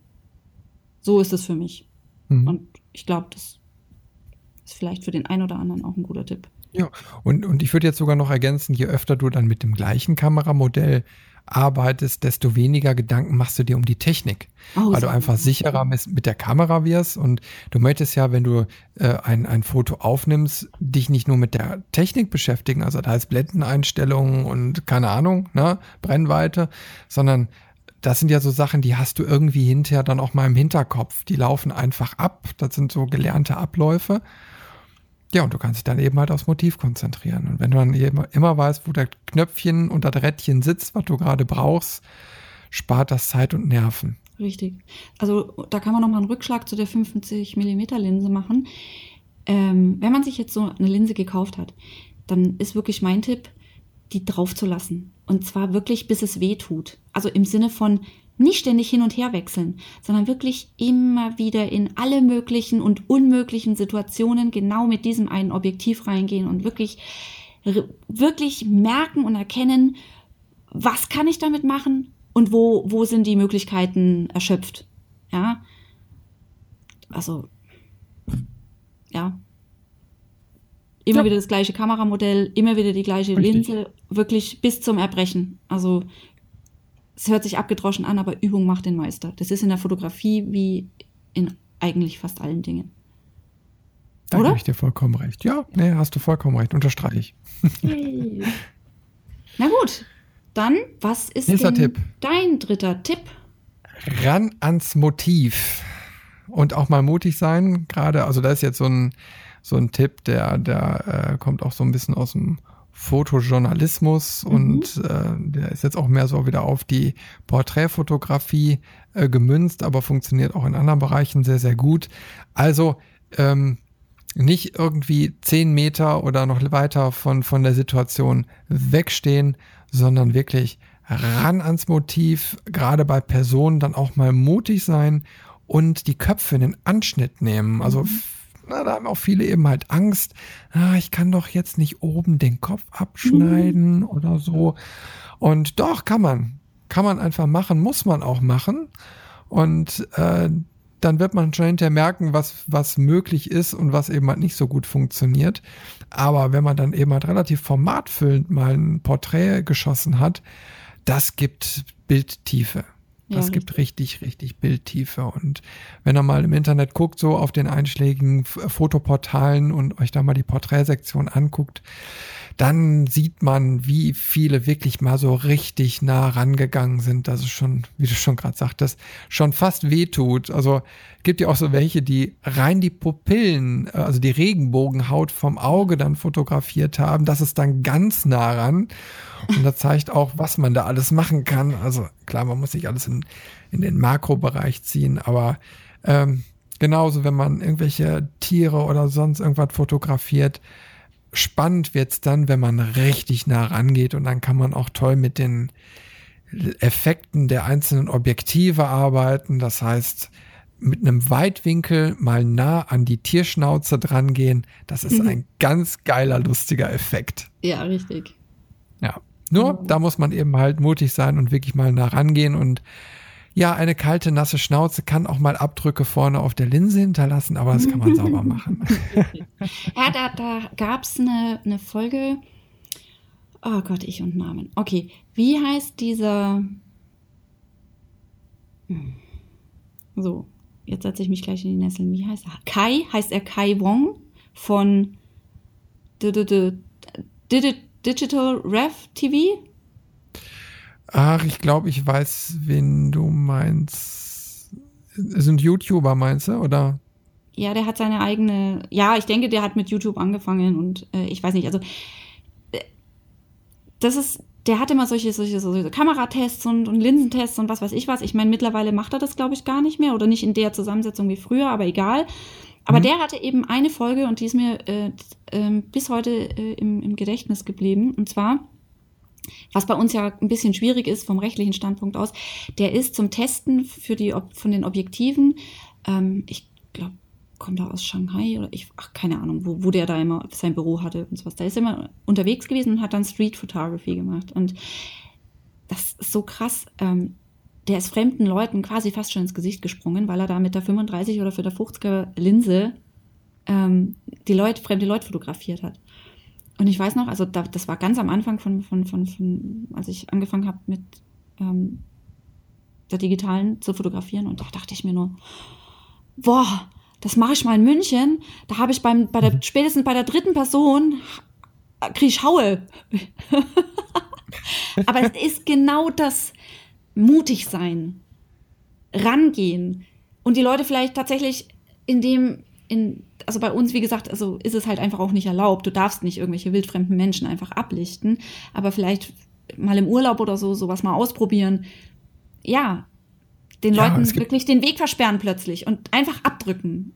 So ist es für mich. Mhm. Und ich glaube, das ist vielleicht für den einen oder anderen auch ein guter Tipp. Ja, und, und ich würde jetzt sogar noch ergänzen, je öfter du dann mit dem gleichen Kameramodell arbeitest, desto weniger Gedanken machst du dir um die Technik. Oh, weil du einfach sicherer mit, der Kamera wirst und du möchtest ja, wenn du äh, ein, ein Foto aufnimmst, dich nicht nur mit der Technik beschäftigen, also da heißt Blendeneinstellungen und keine Ahnung, ne, Brennweite, sondern das sind ja so Sachen, die hast du irgendwie hinterher dann auch mal im Hinterkopf. Die laufen einfach ab. Das sind so gelernte Abläufe. Ja, und du kannst dich dann eben halt aufs Motiv konzentrieren. Und wenn du dann immer, immer weißt, wo der Knöpfchen und das Rädchen sitzt, was du gerade brauchst, spart das Zeit und Nerven. Richtig. Also da kann man nochmal einen Rückschlag zu der 50 mm Linse machen. Ähm, wenn man sich jetzt so eine Linse gekauft hat, dann ist wirklich mein Tipp, die drauf zu lassen. Und zwar wirklich, bis es weh tut. Also im Sinne von, nicht ständig hin und her wechseln, sondern wirklich immer wieder in alle möglichen und unmöglichen Situationen genau mit diesem einen Objektiv reingehen und wirklich, wirklich merken und erkennen, was kann ich damit machen und wo, wo sind die Möglichkeiten erschöpft. Ja. Also, ja. Immer ja. wieder das gleiche Kameramodell, immer wieder die gleiche Richtig. Linse, wirklich bis zum Erbrechen. Also es hört sich abgedroschen an, aber Übung macht den Meister. Das ist in der Fotografie wie in eigentlich fast allen Dingen. Da gebe ich dir vollkommen recht. Ja, nee, hast du vollkommen recht. Unterstreiche ich. Hey. Na gut, dann, was ist dein dritter Tipp? Ran ans Motiv. Und auch mal mutig sein. Gerade, also da ist jetzt so ein, so ein Tipp, der, der äh, kommt auch so ein bisschen aus dem Fotojournalismus mhm. und äh, der ist jetzt auch mehr so wieder auf die Porträtfotografie äh, gemünzt, aber funktioniert auch in anderen Bereichen sehr, sehr gut. Also ähm, nicht irgendwie zehn Meter oder noch weiter von, von der Situation wegstehen, sondern wirklich ran ans Motiv, gerade bei Personen dann auch mal mutig sein und die Köpfe in den Anschnitt nehmen. Also mhm na, da haben auch viele eben halt Angst, ah, ich kann doch jetzt nicht oben den Kopf abschneiden mhm. oder so. Und doch, kann man. Kann man einfach machen, muss man auch machen. Und äh, dann wird man schon hinterher merken, was, was möglich ist und was eben halt nicht so gut funktioniert. Aber wenn man dann eben halt relativ formatfüllend mal ein Porträt geschossen hat, das gibt Bildtiefe. Das ja, gibt richtig, richtig Bildtiefe. Und wenn ihr mal im Internet guckt, so auf den einschlägigen Fotoportalen und euch da mal die Porträtsektion anguckt, dann sieht man, wie viele wirklich mal so richtig nah rangegangen sind, dass es schon, wie du schon gerade sagtest, schon fast wehtut. Also gibt ja auch so welche, die rein die Pupillen, äh, also die Regenbogenhaut vom Auge dann fotografiert haben. Das ist dann ganz nah ran. Und das zeigt auch, was man da alles machen kann. Also klar, man muss nicht alles in, in den Makrobereich ziehen, aber ähm, genauso, wenn man irgendwelche Tiere oder sonst irgendwas fotografiert, spannend wird's dann, wenn man richtig nah rangeht und dann kann man auch toll mit den Effekten der einzelnen Objektive arbeiten. Das heißt, mit einem Weitwinkel mal nah an die Tierschnauze drangehen, das ist mhm. ein ganz geiler, lustiger Effekt. Ja, richtig. Ja. Nur, mhm. da muss man eben halt mutig sein und wirklich mal nah rangehen und ja, eine kalte, nasse Schnauze kann auch mal Abdrücke vorne auf der Linse hinterlassen, aber das kann man sauber machen. ja, da, da gab es eine, eine Folge. Oh Gott, ich und Namen. Okay, wie heißt dieser. Hm. So, jetzt setze ich mich gleich in die Nesseln. Wie heißt er? Kai, heißt er Kai Wong von Digital Rev TV? Ach, ich glaube, ich weiß, wen du meinst. Sind YouTuber, meinst du, oder? Ja, der hat seine eigene. Ja, ich denke, der hat mit YouTube angefangen und äh, ich weiß nicht, also. Äh, das ist. Der hat immer solche, solche, solche Kameratests und, und Linsentests und was weiß ich was. Ich meine, mittlerweile macht er das, glaube ich, gar nicht mehr oder nicht in der Zusammensetzung wie früher, aber egal. Aber mhm. der hatte eben eine Folge und die ist mir äh, äh, bis heute äh, im, im Gedächtnis geblieben. Und zwar was bei uns ja ein bisschen schwierig ist vom rechtlichen Standpunkt aus, der ist zum Testen für die, von den Objektiven, ähm, ich glaube, kommt er aus Shanghai oder ich, ach, keine Ahnung, wo, wo der da immer sein Büro hatte und sowas. Da ist immer unterwegs gewesen und hat dann Street Photography gemacht. Und das ist so krass. Ähm, der ist fremden Leuten quasi fast schon ins Gesicht gesprungen, weil er da mit der 35 oder für der 50er Linse ähm, die Leute, fremde Leute fotografiert hat. Und ich weiß noch, also da, das war ganz am Anfang von, von, von, von als ich angefangen habe mit ähm, der digitalen zu fotografieren. Und da dachte ich mir nur, boah, das mache ich mal in München. Da habe ich beim, bei der, mhm. spätestens bei der dritten Person kriege ich Haue. Aber es ist genau das mutig sein, rangehen und die Leute vielleicht tatsächlich in dem in, also bei uns, wie gesagt, also ist es halt einfach auch nicht erlaubt. Du darfst nicht irgendwelche wildfremden Menschen einfach ablichten, aber vielleicht mal im Urlaub oder so sowas mal ausprobieren. Ja, den ja, Leuten wirklich den Weg versperren plötzlich und einfach abdrücken.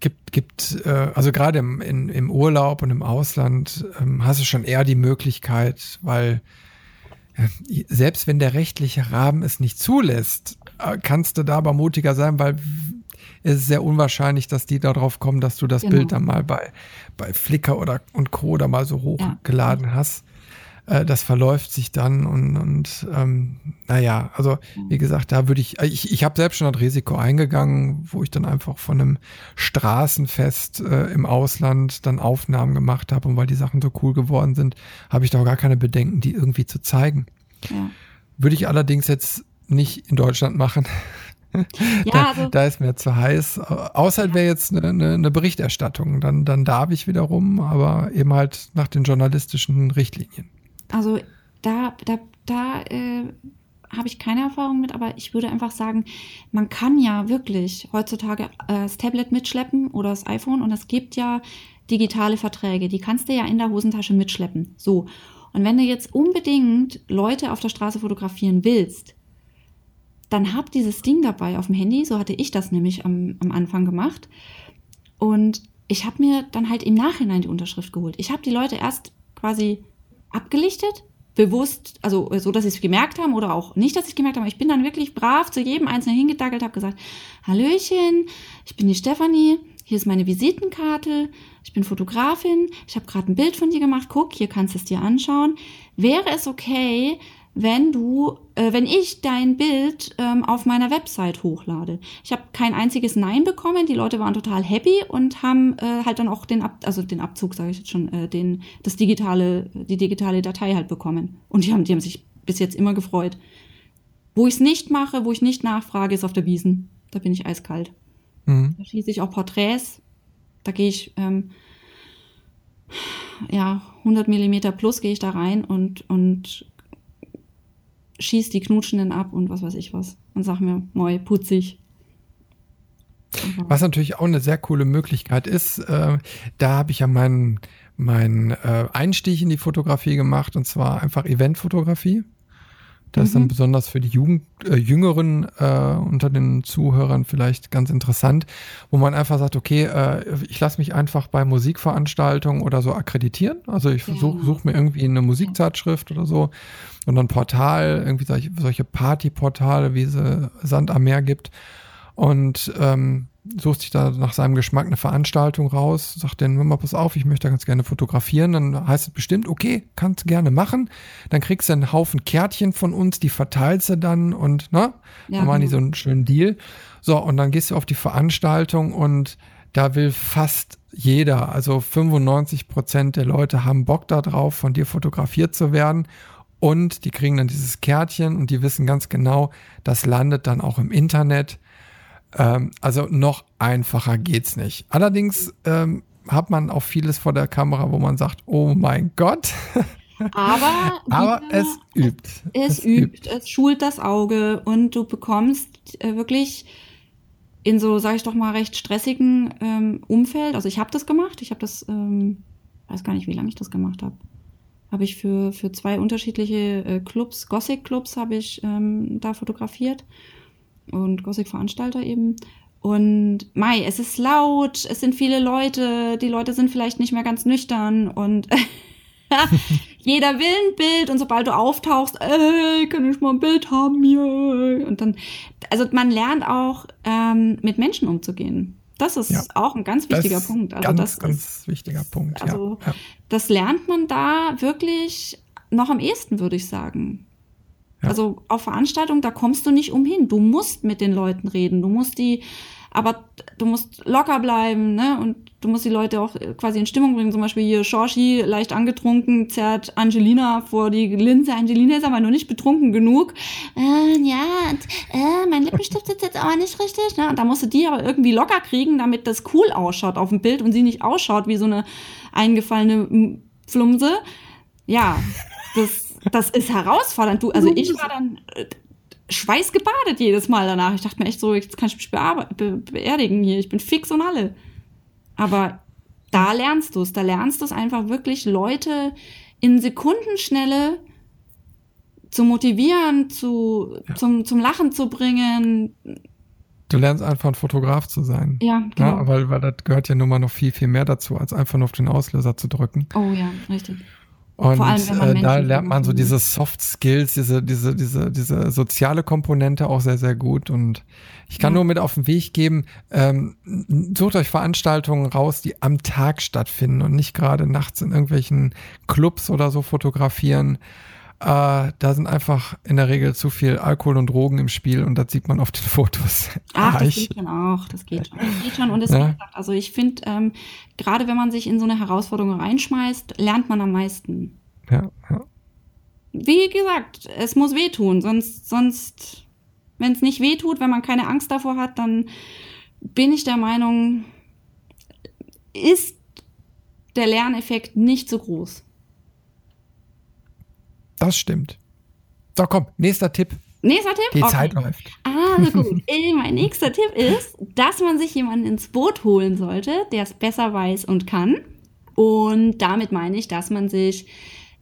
Gibt, gibt äh, also gerade im, in, im Urlaub und im Ausland ähm, hast du schon eher die Möglichkeit, weil äh, selbst wenn der rechtliche Rahmen es nicht zulässt, äh, kannst du da aber mutiger sein, weil ist es sehr unwahrscheinlich, dass die darauf kommen, dass du das genau. Bild dann mal bei, bei Flickr oder und Co. da mal so hochgeladen ja. hast. Äh, das verläuft sich dann und, und ähm, naja, also wie gesagt, da würde ich, ich, ich habe selbst schon das Risiko eingegangen, wo ich dann einfach von einem Straßenfest äh, im Ausland dann Aufnahmen gemacht habe und weil die Sachen so cool geworden sind, habe ich da auch gar keine Bedenken, die irgendwie zu zeigen. Ja. Würde ich allerdings jetzt nicht in Deutschland machen. Ja, da, also, da ist mir zu heiß. Außer ja. wäre jetzt eine, eine, eine, Berichterstattung, dann, dann darf ich wiederum, aber eben halt nach den journalistischen Richtlinien. Also da, da, da äh, habe ich keine Erfahrung mit, aber ich würde einfach sagen, man kann ja wirklich heutzutage äh, das Tablet mitschleppen oder das iPhone und es gibt ja digitale Verträge, die kannst du ja in der Hosentasche mitschleppen. So. Und wenn du jetzt unbedingt Leute auf der Straße fotografieren willst, dann hab dieses Ding dabei auf dem Handy. So hatte ich das nämlich am, am Anfang gemacht. Und ich habe mir dann halt im Nachhinein die Unterschrift geholt. Ich habe die Leute erst quasi abgelichtet, bewusst, also so, dass sie es gemerkt haben oder auch nicht, dass sie es gemerkt haben. Ich bin dann wirklich brav zu jedem Einzelnen hingedackelt, habe gesagt, Hallöchen, ich bin die Stefanie, hier ist meine Visitenkarte, ich bin Fotografin, ich habe gerade ein Bild von dir gemacht, guck, hier kannst du es dir anschauen. Wäre es okay, wenn du, äh, wenn ich dein Bild ähm, auf meiner Website hochlade. Ich habe kein einziges Nein bekommen. Die Leute waren total happy und haben äh, halt dann auch den Ab also den Abzug, sage ich jetzt schon, äh, den das digitale, die digitale Datei halt bekommen. Und die haben, die haben sich bis jetzt immer gefreut. Wo ich es nicht mache, wo ich nicht nachfrage, ist auf der Wiesen. Da bin ich eiskalt. Mhm. Da schieße ich auch Porträts. Da gehe ich ähm, ja 100 Millimeter plus gehe ich da rein und und schieß die Knutschenden ab und was weiß ich was. Und sag mir, moi, putzig. Was natürlich auch eine sehr coole Möglichkeit ist, äh, da habe ich ja meinen mein, äh, Einstieg in die Fotografie gemacht und zwar einfach Eventfotografie. Das mhm. ist dann mhm. besonders für die Jugend, äh, Jüngeren äh, unter den Zuhörern vielleicht ganz interessant, wo man einfach sagt, okay, äh, ich lasse mich einfach bei Musikveranstaltungen oder so akkreditieren. Also ich suche such mir irgendwie eine Musikzeitschrift oder so und ein Portal, irgendwie solche, solche Partyportale, wie es Sand am Meer gibt. Und ähm, sucht sich da nach seinem Geschmack eine Veranstaltung raus, sagt dann, mal pass auf, ich möchte ganz gerne fotografieren, dann heißt es bestimmt, okay, kannst gerne machen, dann kriegst du einen Haufen Kärtchen von uns, die verteilst du dann und, ne, ja, dann machen die so einen schönen Deal. So, und dann gehst du auf die Veranstaltung und da will fast jeder, also 95 Prozent der Leute haben Bock darauf, von dir fotografiert zu werden. Und die kriegen dann dieses Kärtchen und die wissen ganz genau, das landet dann auch im Internet ähm, also noch einfacher geht's nicht. Allerdings ähm, hat man auch vieles vor der Kamera, wo man sagt, oh mein Gott. Aber, Aber es übt. Es, es übt. es schult das Auge und du bekommst äh, wirklich in so, sage ich doch mal, recht stressigen ähm, Umfeld. Also ich habe das gemacht. Ich habe das, ähm, weiß gar nicht, wie lange ich das gemacht habe. Habe ich für, für zwei unterschiedliche äh, Clubs, Gothic-Clubs, habe ich ähm, da fotografiert und Gothic-Veranstalter eben. Und Mai, es ist laut, es sind viele Leute, die Leute sind vielleicht nicht mehr ganz nüchtern und jeder will ein Bild und sobald du auftauchst, ey, kann ich mal ein Bild haben hier? Und dann, also man lernt auch ähm, mit Menschen umzugehen. Das ist ja. auch ein ganz wichtiger Punkt. Also ganz, das ganz ist, wichtiger Punkt. Also ja. das lernt man da wirklich noch am ehesten, würde ich sagen. Also auf Veranstaltungen, da kommst du nicht umhin. Du musst mit den Leuten reden. Du musst die, aber du musst locker bleiben, ne? Und du musst die Leute auch quasi in Stimmung bringen. Zum Beispiel hier Shorshi, leicht angetrunken, zerrt Angelina vor die Linse. Angelina ist aber noch nicht betrunken genug. Äh, ja, äh, mein Lippenstift sitzt jetzt aber nicht richtig. Ne? Und da musst du die aber irgendwie locker kriegen, damit das cool ausschaut auf dem Bild und sie nicht ausschaut wie so eine eingefallene Flumse. Ja, das das ist herausfordernd. Du, also ich war dann äh, schweißgebadet jedes Mal danach. Ich dachte mir echt so, jetzt kann ich mich be beerdigen hier. Ich bin fix und alle. Aber da lernst du es. Da lernst du es einfach wirklich, Leute in Sekundenschnelle zu motivieren, zu, ja. zum, zum Lachen zu bringen. Du lernst einfach ein Fotograf zu sein. Ja, genau. Ja, weil, weil das gehört ja nun mal noch viel, viel mehr dazu, als einfach nur auf den Auslöser zu drücken. Oh ja, richtig. Und allem, äh, da lernt man so diese Soft Skills, diese, diese, diese, diese soziale Komponente auch sehr, sehr gut. Und ich kann ja. nur mit auf den Weg geben, ähm, sucht euch Veranstaltungen raus, die am Tag stattfinden und nicht gerade nachts in irgendwelchen Clubs oder so fotografieren. Äh, da sind einfach in der Regel zu viel Alkohol und Drogen im Spiel und das sieht man auf den Fotos. Ach, das geht schon auch. Das geht schon. Das geht schon. Und es ja. gesagt, also ich finde, ähm, gerade wenn man sich in so eine Herausforderung reinschmeißt, lernt man am meisten. Ja, ja. Wie gesagt, es muss wehtun, sonst, sonst, wenn es nicht wehtut, wenn man keine Angst davor hat, dann bin ich der Meinung, ist der Lerneffekt nicht so groß. Das stimmt. So, komm, nächster Tipp. Nächster Tipp? Die okay. Zeit läuft. Ah, gut. mein nächster Tipp ist, dass man sich jemanden ins Boot holen sollte, der es besser weiß und kann. Und damit meine ich, dass man sich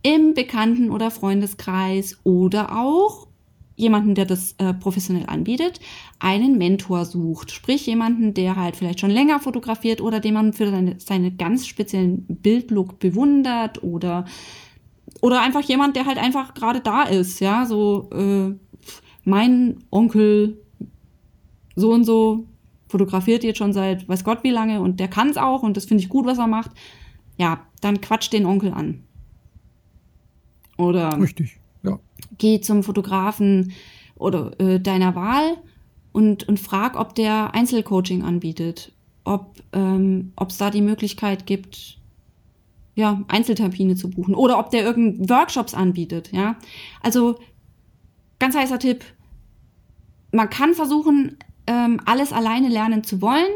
im Bekannten- oder Freundeskreis oder auch jemanden, der das äh, professionell anbietet, einen Mentor sucht. Sprich jemanden, der halt vielleicht schon länger fotografiert oder den man für seine, seine ganz speziellen Bildlook bewundert oder oder einfach jemand, der halt einfach gerade da ist, ja, so äh, mein Onkel so und so fotografiert jetzt schon seit weiß Gott wie lange und der kann es auch und das finde ich gut, was er macht. Ja, dann quatsch den Onkel an. Oder Richtig, ja. geh zum Fotografen oder äh, deiner Wahl und, und frag, ob der Einzelcoaching anbietet, ob ähm, es da die Möglichkeit gibt, ja, Einzeltermine zu buchen oder ob der irgendeinen Workshops anbietet, ja. Also ganz heißer Tipp, man kann versuchen, ähm, alles alleine lernen zu wollen,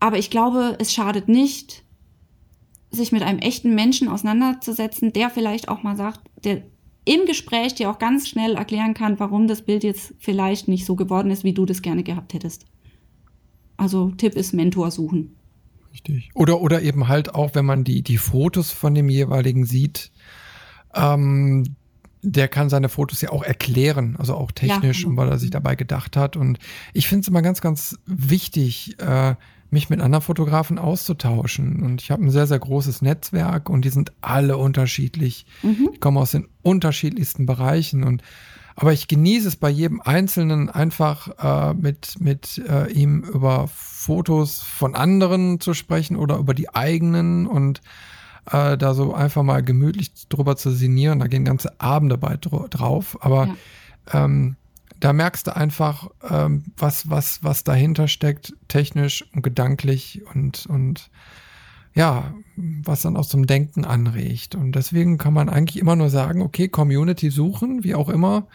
aber ich glaube, es schadet nicht, sich mit einem echten Menschen auseinanderzusetzen, der vielleicht auch mal sagt, der im Gespräch dir auch ganz schnell erklären kann, warum das Bild jetzt vielleicht nicht so geworden ist, wie du das gerne gehabt hättest. Also Tipp ist Mentor suchen. Richtig. Oder, oder eben halt auch, wenn man die, die Fotos von dem jeweiligen sieht, ähm, der kann seine Fotos ja auch erklären, also auch technisch, ja, genau. weil er sich dabei gedacht hat. Und ich finde es immer ganz, ganz wichtig, äh, mich mit anderen Fotografen auszutauschen. Und ich habe ein sehr, sehr großes Netzwerk und die sind alle unterschiedlich. Mhm. Die kommen aus den unterschiedlichsten Bereichen. Und aber ich genieße es bei jedem Einzelnen einfach äh, mit, mit äh, ihm über Fotos von anderen zu sprechen oder über die eigenen und äh, da so einfach mal gemütlich drüber zu sinnieren. Da gehen ganze Abende bei drauf. Aber ja. ähm, da merkst du einfach, ähm, was, was, was dahinter steckt, technisch und gedanklich und, und ja, was dann aus dem Denken anregt. Und deswegen kann man eigentlich immer nur sagen, okay, Community suchen, wie auch immer.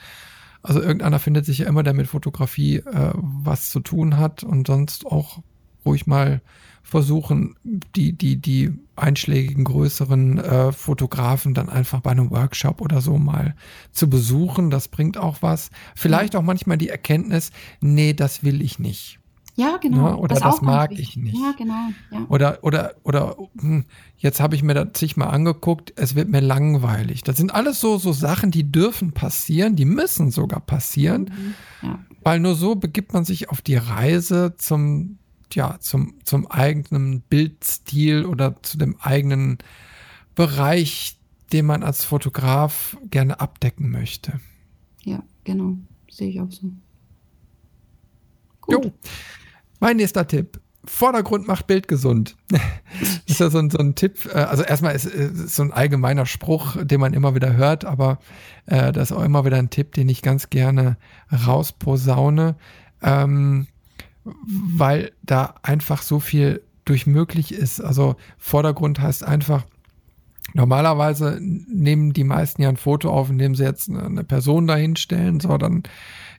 Also irgendeiner findet sich ja immer, der mit Fotografie äh, was zu tun hat und sonst auch ruhig mal versuchen, die, die, die einschlägigen größeren äh, Fotografen dann einfach bei einem Workshop oder so mal zu besuchen. Das bringt auch was. Vielleicht auch manchmal die Erkenntnis, nee, das will ich nicht. Ja, genau. Ja, oder das, das mag ich nicht. Ja, genau. Ja. Oder, oder, oder hm, jetzt habe ich mir das sich mal angeguckt, es wird mir langweilig. Das sind alles so, so Sachen, die dürfen passieren, die müssen sogar passieren. Mhm. Ja. Weil nur so begibt man sich auf die Reise zum, ja, zum, zum eigenen Bildstil oder zu dem eigenen Bereich, den man als Fotograf gerne abdecken möchte. Ja, genau. Sehe ich auch so. Gut. Jo. Mein nächster Tipp. Vordergrund macht Bild gesund. das ist ja so ein, so ein Tipp. Äh, also erstmal ist es so ein allgemeiner Spruch, den man immer wieder hört, aber äh, das ist auch immer wieder ein Tipp, den ich ganz gerne rausposaune. Ähm, weil da einfach so viel durch möglich ist. Also Vordergrund heißt einfach, normalerweise nehmen die meisten ja ein Foto auf, indem sie jetzt eine Person dahinstellen, so dann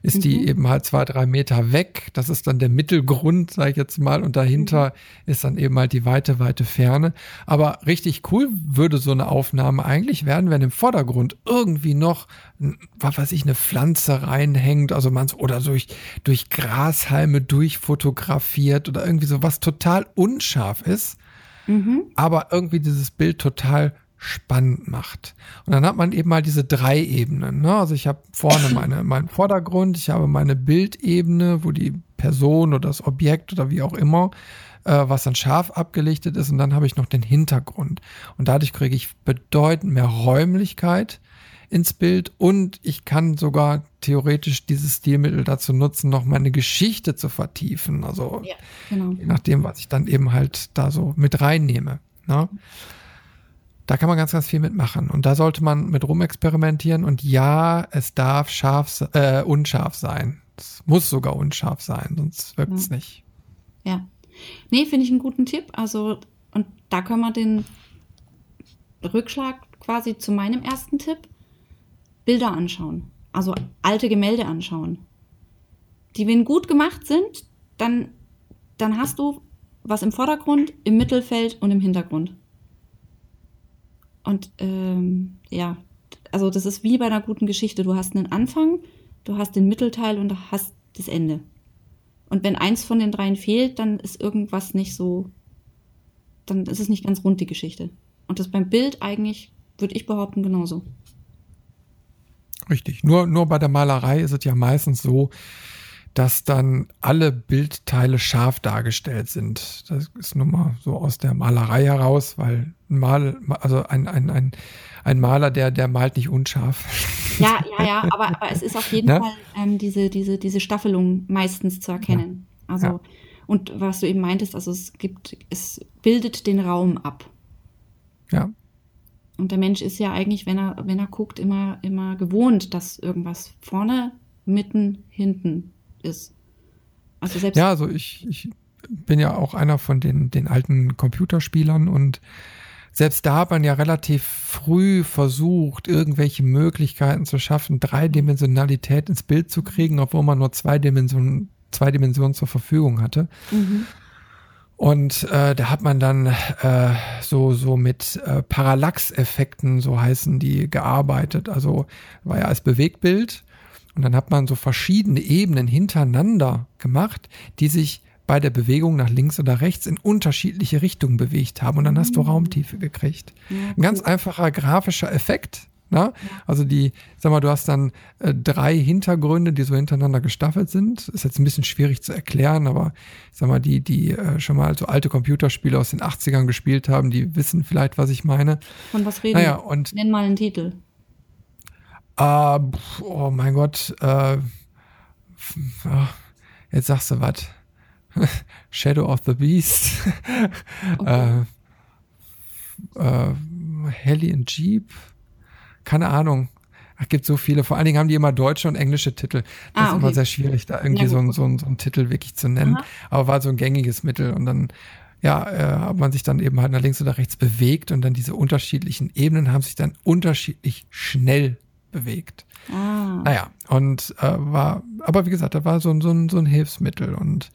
ist mhm. die eben halt zwei, drei Meter weg. Das ist dann der Mittelgrund, sage ich jetzt mal. Und dahinter mhm. ist dann eben halt die weite, weite Ferne. Aber richtig cool würde so eine Aufnahme eigentlich werden, wenn im Vordergrund irgendwie noch, was weiß ich, eine Pflanze reinhängt, also man oder durch, durch Grashalme durchfotografiert oder irgendwie so was total unscharf ist. Mhm. Aber irgendwie dieses Bild total spannend macht. Und dann hat man eben mal diese drei Ebenen. Ne? Also ich habe vorne meine, meinen Vordergrund, ich habe meine Bildebene, wo die Person oder das Objekt oder wie auch immer, äh, was dann scharf abgelichtet ist, und dann habe ich noch den Hintergrund. Und dadurch kriege ich bedeutend mehr Räumlichkeit ins Bild und ich kann sogar theoretisch dieses Stilmittel dazu nutzen, noch meine Geschichte zu vertiefen. Also ja, genau. je nachdem, was ich dann eben halt da so mit reinnehme. Ne? Da kann man ganz, ganz viel mitmachen. Und da sollte man mit rumexperimentieren. Und ja, es darf scharf, äh, unscharf sein. Es muss sogar unscharf sein, sonst wirkt es ja. nicht. Ja. Nee, finde ich einen guten Tipp. Also, und da können wir den Rückschlag quasi zu meinem ersten Tipp. Bilder anschauen. Also alte Gemälde anschauen. Die, wenn gut gemacht sind, dann, dann hast du was im Vordergrund, im Mittelfeld und im Hintergrund. Und ähm, ja, also das ist wie bei einer guten Geschichte. Du hast einen Anfang, du hast den Mittelteil und du hast das Ende. Und wenn eins von den dreien fehlt, dann ist irgendwas nicht so, dann ist es nicht ganz rund, die Geschichte. Und das beim Bild eigentlich, würde ich behaupten, genauso. Richtig. Nur, nur bei der Malerei ist es ja meistens so, dass dann alle Bildteile scharf dargestellt sind. Das ist nun mal so aus der Malerei heraus, weil ein Mal, also ein, ein, ein, ein Maler, der, der malt nicht unscharf. Ja, ja, ja, aber, aber es ist auf jeden ne? Fall ähm, diese, diese, diese Staffelung meistens zu erkennen. Ja. Also, ja. und was du eben meintest, also es gibt, es bildet den Raum ab. Ja. Und der Mensch ist ja eigentlich, wenn er, wenn er guckt, immer, immer gewohnt, dass irgendwas vorne, mitten, hinten ist. Also selbst ja, also ich, ich bin ja auch einer von den, den alten Computerspielern und selbst da hat man ja relativ früh versucht, irgendwelche Möglichkeiten zu schaffen, Dreidimensionalität ins Bild zu kriegen, obwohl man nur zwei Dimensionen, zwei Dimensionen zur Verfügung hatte. Mhm. Und äh, da hat man dann äh, so, so mit äh, Parallax-Effekten, so heißen die, gearbeitet. Also war ja als Bewegtbild. Und dann hat man so verschiedene Ebenen hintereinander gemacht, die sich bei der Bewegung nach links oder rechts in unterschiedliche Richtungen bewegt haben. Und dann hast du mhm. Raumtiefe gekriegt. Ein ganz einfacher grafischer Effekt. Ne? Also die, sag mal, du hast dann äh, drei Hintergründe, die so hintereinander gestaffelt sind. Ist jetzt ein bisschen schwierig zu erklären, aber sag mal, die, die äh, schon mal so alte Computerspiele aus den 80ern gespielt haben, die wissen vielleicht, was ich meine. Von was reden naja, und Nenn mal einen Titel. Äh, oh mein Gott, äh, jetzt sagst du was. Shadow of the Beast. Okay. äh, äh, Helly and Jeep keine Ahnung. Es gibt so viele. Vor allen Dingen haben die immer deutsche und englische Titel. Das ah, okay. ist immer sehr schwierig, da irgendwie ja, so, so, so, einen Titel wirklich zu nennen. Aha. Aber war so ein gängiges Mittel. Und dann, ja, äh, hat man sich dann eben halt nach links oder rechts bewegt und dann diese unterschiedlichen Ebenen haben sich dann unterschiedlich schnell bewegt. Ah. Naja, und äh, war, aber wie gesagt, da war so, so, ein, so ein Hilfsmittel und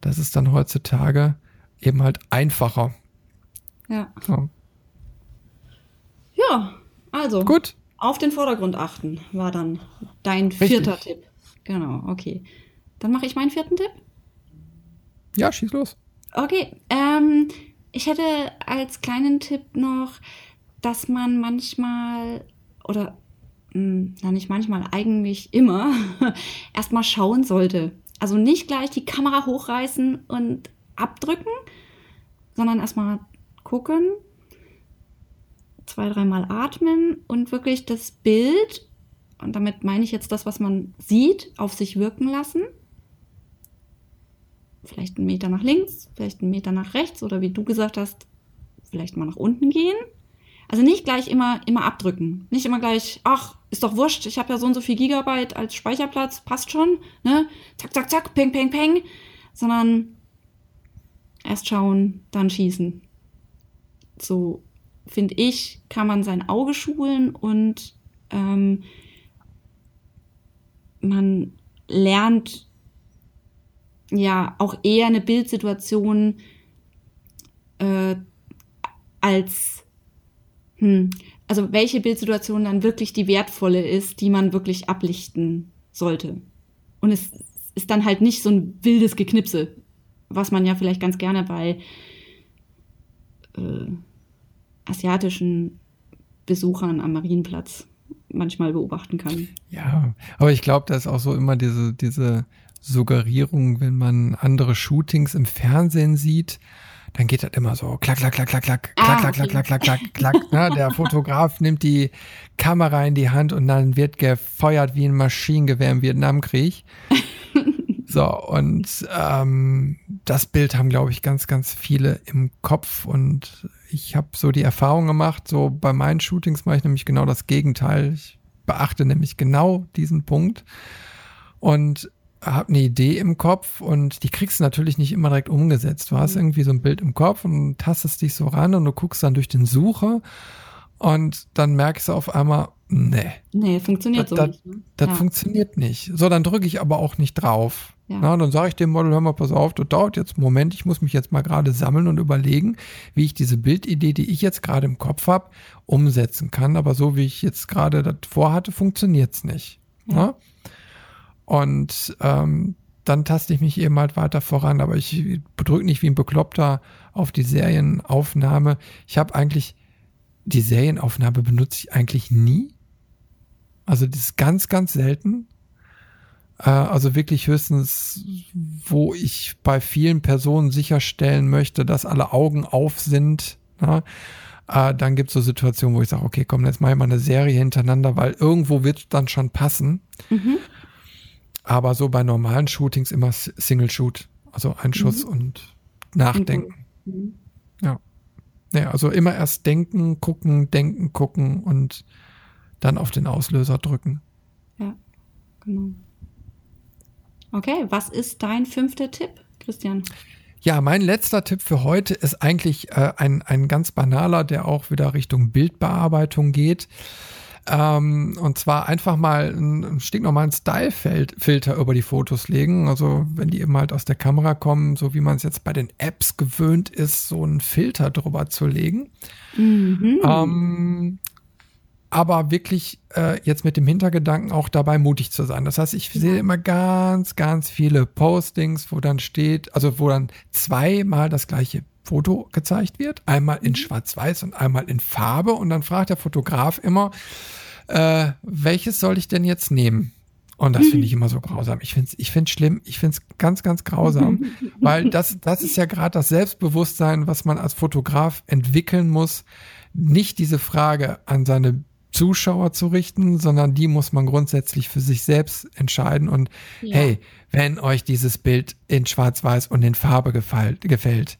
das ist dann heutzutage eben halt einfacher. Ja. So. Ja, also, Gut. auf den Vordergrund achten war dann dein Richtig. vierter Tipp. Genau, okay. Dann mache ich meinen vierten Tipp. Ja, schieß los. Okay, ähm, ich hätte als kleinen Tipp noch, dass man manchmal oder na nicht manchmal, eigentlich immer erstmal schauen sollte. Also nicht gleich die Kamera hochreißen und abdrücken, sondern erstmal gucken, zwei, dreimal atmen und wirklich das Bild, und damit meine ich jetzt das, was man sieht, auf sich wirken lassen. Vielleicht einen Meter nach links, vielleicht einen Meter nach rechts oder wie du gesagt hast, vielleicht mal nach unten gehen. Also nicht gleich immer, immer abdrücken. Nicht immer gleich, ach, ist doch wurscht, ich habe ja so und so viel Gigabyte als Speicherplatz, passt schon, ne? Zack, zack, zack, peng, peng, peng. Sondern erst schauen, dann schießen. So finde ich, kann man sein Auge schulen und ähm, man lernt ja auch eher eine Bildsituation äh, als, hm, also welche Bildsituation dann wirklich die wertvolle ist, die man wirklich ablichten sollte. Und es ist dann halt nicht so ein wildes Geknipse, was man ja vielleicht ganz gerne bei äh, asiatischen Besuchern am Marienplatz manchmal beobachten kann. Ja, aber ich glaube, da ist auch so immer diese, diese Suggerierung, wenn man andere Shootings im Fernsehen sieht, dann geht das immer so klack, klack, klack, klack, klack, ah, klack, klack, klack, klack, klack, klack, klack. Der Fotograf nimmt die Kamera in die Hand und dann wird gefeuert wie ein Maschinengewehr im Vietnamkrieg. So, und ähm, das Bild haben, glaube ich, ganz, ganz viele im Kopf. Und ich habe so die Erfahrung gemacht, so bei meinen Shootings mache ich nämlich genau das Gegenteil. Ich beachte nämlich genau diesen Punkt und habe eine Idee im Kopf und die kriegst du natürlich nicht immer direkt umgesetzt. Du hast mhm. irgendwie so ein Bild im Kopf und tastest dich so ran und du guckst dann durch den Sucher und dann merkst du auf einmal, nee. Nee, funktioniert das, so nicht. Ne? Das ja. funktioniert nicht. So, dann drücke ich aber auch nicht drauf. Ja. Na, dann sage ich dem Model, hör mal, pass auf, das dauert jetzt einen Moment, ich muss mich jetzt mal gerade sammeln und überlegen, wie ich diese Bildidee, die ich jetzt gerade im Kopf habe, umsetzen kann. Aber so wie ich jetzt gerade das vorhatte, funktioniert es nicht. Ja. Und ähm, dann taste ich mich eben halt weiter voran, aber ich drücke nicht wie ein Bekloppter auf die Serienaufnahme. Ich habe eigentlich, die Serienaufnahme benutze ich eigentlich nie. Also das ist ganz, ganz selten. Äh, also wirklich höchstens, wo ich bei vielen Personen sicherstellen möchte, dass alle Augen auf sind. Na? Äh, dann gibt es so Situationen, wo ich sage, okay, komm, jetzt mache ich mal eine Serie hintereinander, weil irgendwo wird es dann schon passen. Mhm. Aber so bei normalen Shootings immer Single Shoot. Also ein Schuss mhm. und nachdenken. Mhm. Ja. Naja, also immer erst denken, gucken, denken, gucken und dann auf den Auslöser drücken. Ja, genau. Okay, was ist dein fünfter Tipp, Christian? Ja, mein letzter Tipp für heute ist eigentlich äh, ein, ein ganz banaler, der auch wieder Richtung Bildbearbeitung geht. Ähm, und zwar einfach mal ein, ein stinknormalen Style-Filter über die Fotos legen. Also wenn die eben halt aus der Kamera kommen, so wie man es jetzt bei den Apps gewöhnt ist, so einen Filter drüber zu legen. Mhm. Ähm, aber wirklich äh, jetzt mit dem Hintergedanken auch dabei mutig zu sein. Das heißt, ich sehe immer ganz, ganz viele Postings, wo dann steht, also wo dann zweimal das gleiche Foto gezeigt wird, einmal in mhm. Schwarz-Weiß und einmal in Farbe und dann fragt der Fotograf immer, äh, welches soll ich denn jetzt nehmen? Und das finde ich immer so grausam. Ich finde es ich find's schlimm, ich finde es ganz, ganz grausam, weil das, das ist ja gerade das Selbstbewusstsein, was man als Fotograf entwickeln muss, nicht diese Frage an seine Zuschauer zu richten, sondern die muss man grundsätzlich für sich selbst entscheiden. Und ja. hey, wenn euch dieses Bild in Schwarz-Weiß und in Farbe gefällt, gefällt,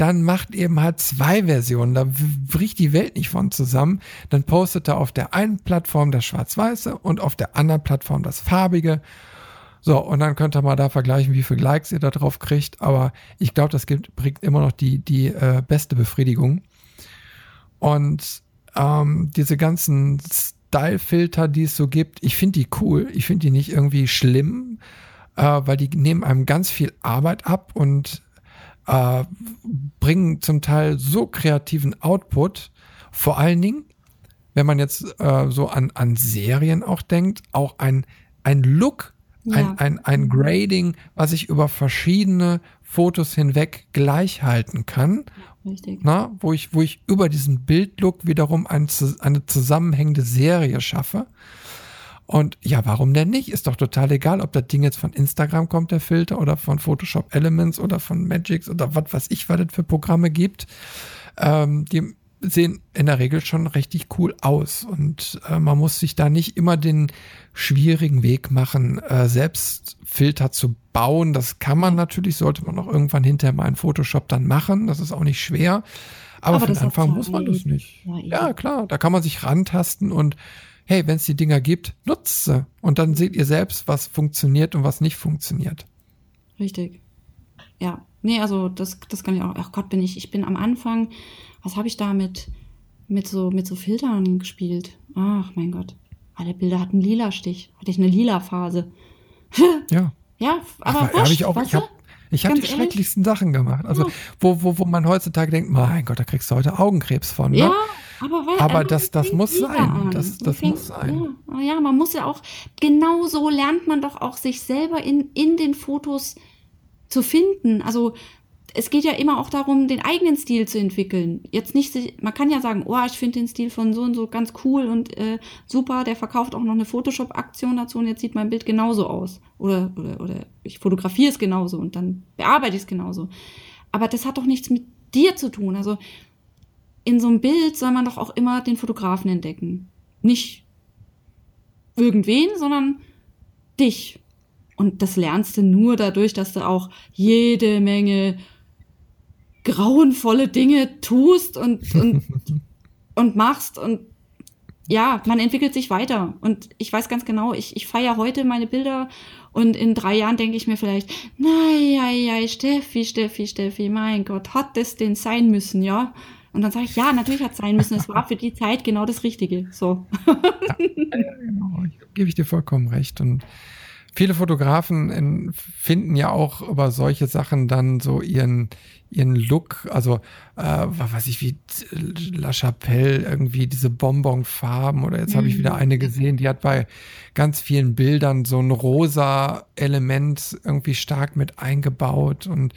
dann macht eben halt zwei Versionen. Da bricht die Welt nicht von zusammen. Dann postet er auf der einen Plattform das Schwarz-Weiße und auf der anderen Plattform das Farbige. So, und dann könnt ihr mal da vergleichen, wie viele Likes ihr da drauf kriegt. Aber ich glaube, das gibt, bringt immer noch die, die äh, beste Befriedigung. Und ähm, diese ganzen Style-Filter, die es so gibt, ich finde die cool. Ich finde die nicht irgendwie schlimm, äh, weil die nehmen einem ganz viel Arbeit ab und äh, bringen zum Teil so kreativen Output. Vor allen Dingen, wenn man jetzt äh, so an, an Serien auch denkt, auch ein, ein Look, ja. ein, ein, ein Grading, was ich über verschiedene Fotos hinweg gleich halten kann. Richtig. Na, wo ich, wo ich über diesen Bildlook wiederum ein, eine zusammenhängende Serie schaffe. Und ja, warum denn nicht? Ist doch total egal, ob das Ding jetzt von Instagram kommt, der Filter, oder von Photoshop Elements oder von Magix oder was weiß ich, was es für Programme gibt. Ähm, die sehen in der Regel schon richtig cool aus. Und äh, man muss sich da nicht immer den schwierigen Weg machen, äh, selbst Filter zu bauen. Das kann man natürlich, sollte man auch irgendwann hinterher mal in Photoshop dann machen. Das ist auch nicht schwer. Aber, Aber von Anfang muss man das nicht. Ja, ja, klar, da kann man sich rantasten und hey, wenn es die Dinger gibt, nutzt sie. Und dann seht ihr selbst, was funktioniert und was nicht funktioniert. Richtig. Ja, nee, also das, das kann ich auch. Ach Gott, bin ich, ich bin am Anfang, was habe ich da mit, mit, so, mit so Filtern gespielt? Ach mein Gott. Alle Bilder hatten lila Stich. Hatte ich eine lila Phase. ja. Ja, aber Ach, wurscht, ich auch, ich habe ich habe die schrecklichsten ehrlich? Sachen gemacht. Also, ja. wo, wo, wo man heutzutage denkt, mein Gott, da kriegst du heute Augenkrebs von. Ne? Ja, aber, weil, aber das, das muss sein. Das, das fängt, muss sein. Ja, ja, man muss ja auch, genau so lernt man doch auch sich selber in, in den Fotos zu finden. Also es geht ja immer auch darum, den eigenen Stil zu entwickeln. Jetzt nicht, man kann ja sagen, oh, ich finde den Stil von so und so ganz cool und äh, super, der verkauft auch noch eine Photoshop-Aktion dazu und jetzt sieht mein Bild genauso aus. Oder, oder, oder ich fotografiere es genauso und dann bearbeite ich es genauso. Aber das hat doch nichts mit dir zu tun. Also in so einem Bild soll man doch auch immer den Fotografen entdecken. Nicht irgendwen, sondern dich. Und das lernst du nur dadurch, dass du auch jede Menge grauenvolle Dinge tust und, und, und machst. Und ja, man entwickelt sich weiter. Und ich weiß ganz genau, ich, ich feiere heute meine Bilder und in drei Jahren denke ich mir vielleicht, naja, Steffi, Steffi, Steffi, mein Gott, hat das denn sein müssen, ja? Und dann sage ich, ja, natürlich hat es sein müssen. Es war für die Zeit genau das Richtige. So. ja, genau. Gebe ich dir vollkommen recht. Und viele Fotografen finden ja auch über solche Sachen dann so ihren, ihren Look, also äh, was weiß ich, wie La Chapelle, irgendwie diese Bonbonfarben oder jetzt mhm. habe ich wieder eine gesehen, die hat bei ganz vielen Bildern so ein rosa Element irgendwie stark mit eingebaut und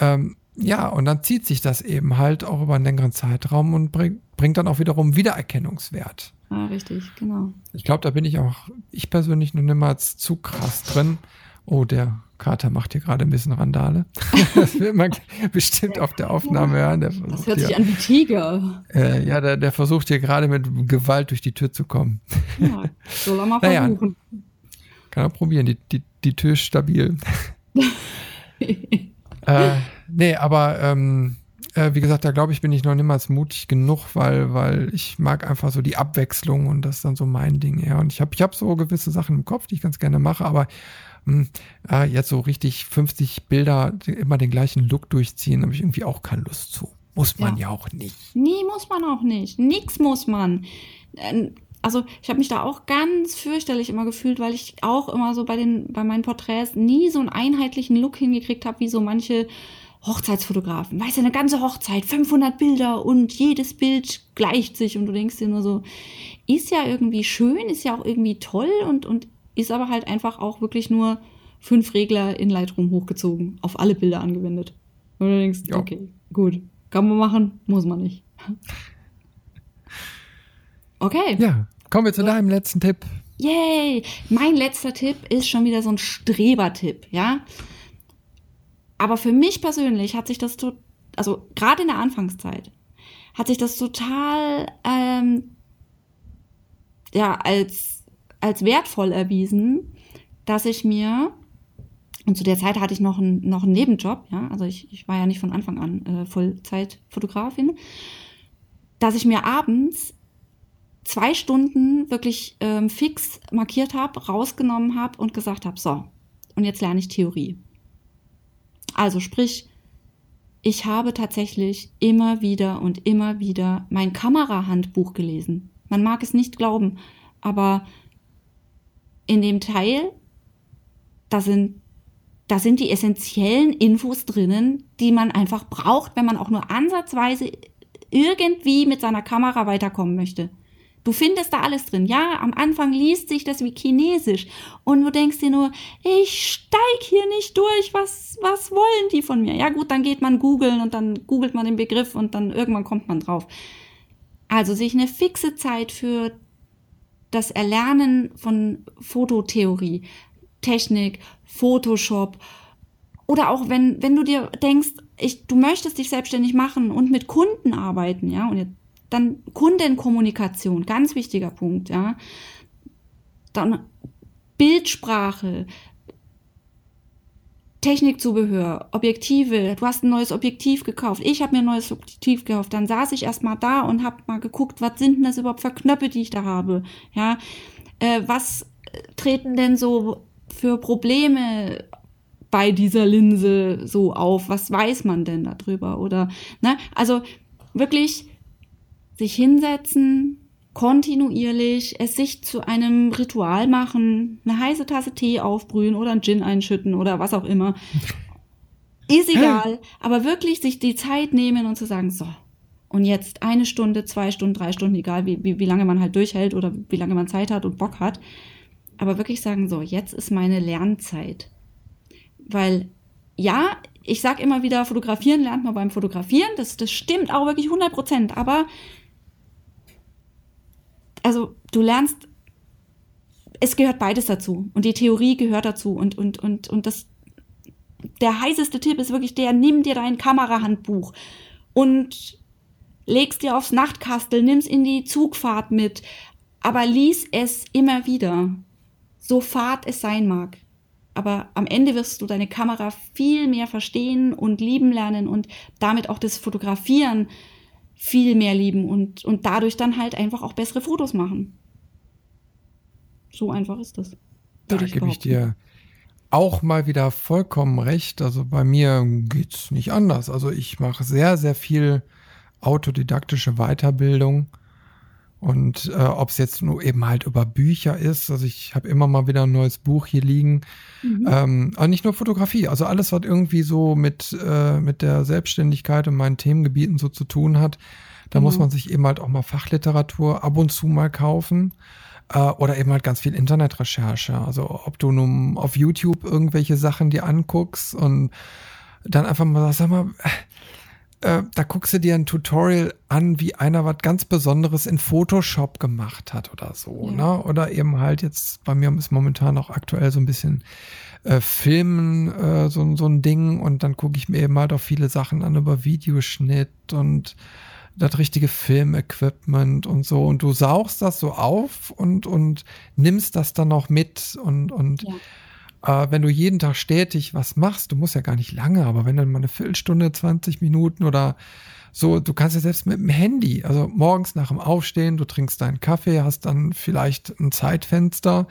ähm, ja, und dann zieht sich das eben halt auch über einen längeren Zeitraum und bringt, bringt dann auch wiederum Wiedererkennungswert. Ja, richtig, genau. Ich glaube, da bin ich auch, ich persönlich noch niemals zu krass drin. Oh, der Kater macht hier gerade ein bisschen Randale. das wird man bestimmt auf der Aufnahme hören. Der das hört sich hier, an wie Tiger. Äh, ja, der, der versucht hier gerade mit Gewalt durch die Tür zu kommen. Ja, soll er mal naja, versuchen. Kann er probieren, die, die, die Tür ist stabil. äh, nee, aber ähm, äh, wie gesagt, da glaube ich, bin ich noch niemals mutig genug, weil, weil ich mag einfach so die Abwechslung und das ist dann so mein Ding eher. Und ich habe ich hab so gewisse Sachen im Kopf, die ich ganz gerne mache, aber mh, hm, äh, jetzt so richtig 50 Bilder immer den gleichen Look durchziehen, habe ich irgendwie auch keine Lust zu. Muss man ja, ja auch nicht. Nie muss man auch nicht. Nix muss man. Ähm, also ich habe mich da auch ganz fürchterlich immer gefühlt, weil ich auch immer so bei den bei meinen Porträts nie so einen einheitlichen Look hingekriegt habe, wie so manche Hochzeitsfotografen. Weißt du, eine ganze Hochzeit, 500 Bilder und jedes Bild gleicht sich und du denkst dir nur so, ist ja irgendwie schön, ist ja auch irgendwie toll und, und ist aber halt einfach auch wirklich nur fünf Regler in Lightroom hochgezogen, auf alle Bilder angewendet. Und du denkst, ja. okay, gut, kann man machen, muss man nicht. Okay. Ja, kommen wir zu deinem letzten Tipp. Yay! Mein letzter Tipp ist schon wieder so ein Strebertipp, ja. Aber für mich persönlich hat sich das, also gerade in der Anfangszeit, hat sich das total ähm, ja, als, als wertvoll erwiesen, dass ich mir, und zu der Zeit hatte ich noch, ein, noch einen Nebenjob, ja, also ich, ich war ja nicht von Anfang an äh, Vollzeitfotografin, dass ich mir abends zwei Stunden wirklich ähm, fix markiert habe, rausgenommen habe und gesagt habe, so, und jetzt lerne ich Theorie. Also sprich, ich habe tatsächlich immer wieder und immer wieder mein Kamerahandbuch gelesen. Man mag es nicht glauben, aber in dem Teil, da sind, da sind die essentiellen Infos drinnen, die man einfach braucht, wenn man auch nur ansatzweise irgendwie mit seiner Kamera weiterkommen möchte. Du findest da alles drin. Ja, am Anfang liest sich das wie Chinesisch und du denkst dir nur, ich steig hier nicht durch. Was, was wollen die von mir? Ja gut, dann geht man googeln und dann googelt man den Begriff und dann irgendwann kommt man drauf. Also sich eine fixe Zeit für das Erlernen von Fototheorie, Technik, Photoshop oder auch wenn, wenn du dir denkst, ich, du möchtest dich selbstständig machen und mit Kunden arbeiten, ja, und jetzt dann Kundenkommunikation, ganz wichtiger Punkt, ja. Dann Bildsprache, Technikzubehör, Objektive, du hast ein neues Objektiv gekauft, ich habe mir ein neues Objektiv gekauft, dann saß ich erstmal da und habe mal geguckt, was sind denn das überhaupt für Knöpfe, die ich da habe, ja, äh, was treten denn so für Probleme bei dieser Linse so auf, was weiß man denn darüber oder, ne, also wirklich sich hinsetzen, kontinuierlich es sich zu einem Ritual machen, eine heiße Tasse Tee aufbrühen oder einen Gin einschütten oder was auch immer. Ist egal, aber wirklich sich die Zeit nehmen und zu sagen, so, und jetzt eine Stunde, zwei Stunden, drei Stunden, egal wie, wie, wie lange man halt durchhält oder wie lange man Zeit hat und Bock hat, aber wirklich sagen, so, jetzt ist meine Lernzeit. Weil ja, ich sag immer wieder, fotografieren lernt man beim Fotografieren, das, das stimmt auch wirklich 100 Prozent, aber also du lernst, es gehört beides dazu und die Theorie gehört dazu und, und, und, und das, der heißeste Tipp ist wirklich der, nimm dir dein Kamerahandbuch und legst dir aufs Nachtkastel, nimm's in die Zugfahrt mit, aber lies es immer wieder, so fad es sein mag. Aber am Ende wirst du deine Kamera viel mehr verstehen und lieben lernen und damit auch das Fotografieren viel mehr lieben und, und dadurch dann halt einfach auch bessere Fotos machen. So einfach ist das. Da ich gebe ich dir auch mal wieder vollkommen recht. Also bei mir geht es nicht anders. Also ich mache sehr, sehr viel autodidaktische Weiterbildung Und äh, ob es jetzt nur eben halt über Bücher ist, also ich habe immer mal wieder ein neues Buch hier liegen, mhm. ähm, aber nicht nur Fotografie, also alles, was irgendwie so mit, äh, mit der Selbstständigkeit und meinen Themengebieten so zu tun hat, da mhm. muss man sich eben halt auch mal Fachliteratur ab und zu mal kaufen äh, oder eben halt ganz viel Internetrecherche. Also ob du nun auf YouTube irgendwelche Sachen dir anguckst und dann einfach mal sagst, sag mal, äh, da guckst du dir ein Tutorial an, wie einer was ganz Besonderes in Photoshop gemacht hat oder so, ja. ne? Oder eben halt jetzt, bei mir ist momentan auch aktuell so ein bisschen äh, Filmen äh, so, so ein Ding und dann gucke ich mir eben halt auch viele Sachen an über Videoschnitt und das richtige Filmequipment und so. Und du saugst das so auf und, und nimmst das dann noch mit. Und, und ja. Äh, wenn du jeden Tag stetig was machst, du musst ja gar nicht lange, aber wenn dann mal eine Viertelstunde, 20 Minuten oder so, du kannst ja selbst mit dem Handy, also morgens nach dem Aufstehen, du trinkst deinen Kaffee, hast dann vielleicht ein Zeitfenster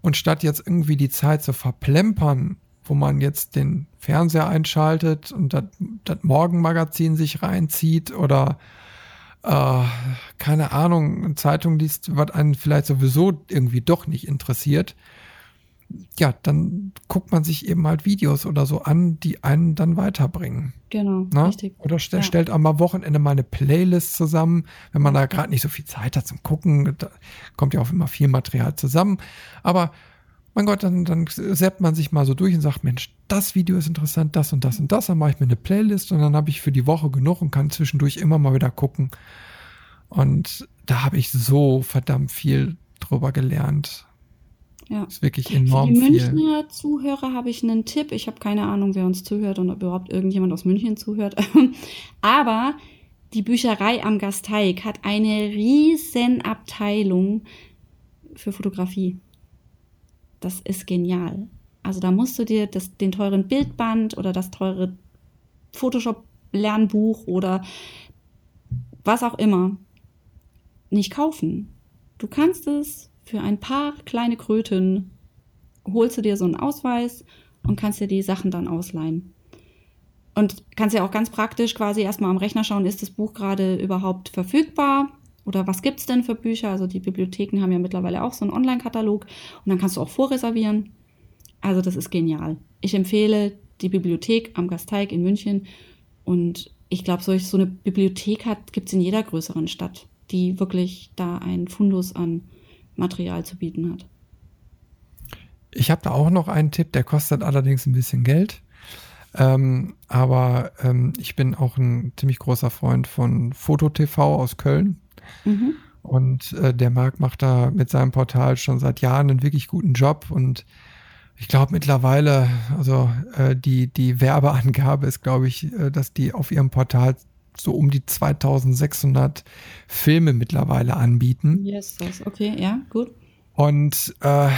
und statt jetzt irgendwie die Zeit zu verplempern, wo man jetzt den Fernseher einschaltet und das Morgenmagazin sich reinzieht oder äh, keine Ahnung, eine Zeitung liest, was einen vielleicht sowieso irgendwie doch nicht interessiert, ja, dann guckt man sich eben halt Videos oder so an, die einen dann weiterbringen. Genau, Na? richtig. Oder st ja. stellt am Wochenende mal eine Playlist zusammen, wenn man da gerade nicht so viel Zeit hat zum Gucken. Da kommt ja auch immer viel Material zusammen. Aber mein Gott, dann, dann seppt man sich mal so durch und sagt, Mensch, das Video ist interessant, das und das und das. Dann mache ich mir eine Playlist und dann habe ich für die Woche genug und kann zwischendurch immer mal wieder gucken. Und da habe ich so verdammt viel drüber gelernt. Ja. Ist wirklich enorm. Für die Münchner viel. Zuhörer habe ich einen Tipp. Ich habe keine Ahnung, wer uns zuhört und ob überhaupt irgendjemand aus München zuhört. Aber die Bücherei am Gasteig hat eine riesen Abteilung für Fotografie das ist genial. Also da musst du dir das, den teuren Bildband oder das teure Photoshop-Lernbuch oder was auch immer nicht kaufen. Du kannst es für ein paar kleine Kröten, holst du dir so einen Ausweis und kannst dir die Sachen dann ausleihen. Und kannst ja auch ganz praktisch quasi erstmal am Rechner schauen, ist das Buch gerade überhaupt verfügbar? Oder was gibt es denn für Bücher? Also die Bibliotheken haben ja mittlerweile auch so einen Online-Katalog und dann kannst du auch vorreservieren. Also das ist genial. Ich empfehle die Bibliothek am Gasteig in München und ich glaube, so eine Bibliothek gibt es in jeder größeren Stadt, die wirklich da einen Fundus an Material zu bieten hat. Ich habe da auch noch einen Tipp, der kostet allerdings ein bisschen Geld. Ähm, aber ähm, ich bin auch ein ziemlich großer Freund von FotoTV aus Köln. Mhm. Und äh, der Marc macht da mit seinem Portal schon seit Jahren einen wirklich guten Job und ich glaube mittlerweile, also äh, die, die Werbeangabe ist, glaube ich, äh, dass die auf ihrem Portal so um die 2600 Filme mittlerweile anbieten. Yes, yes. okay, ja, gut. Und äh,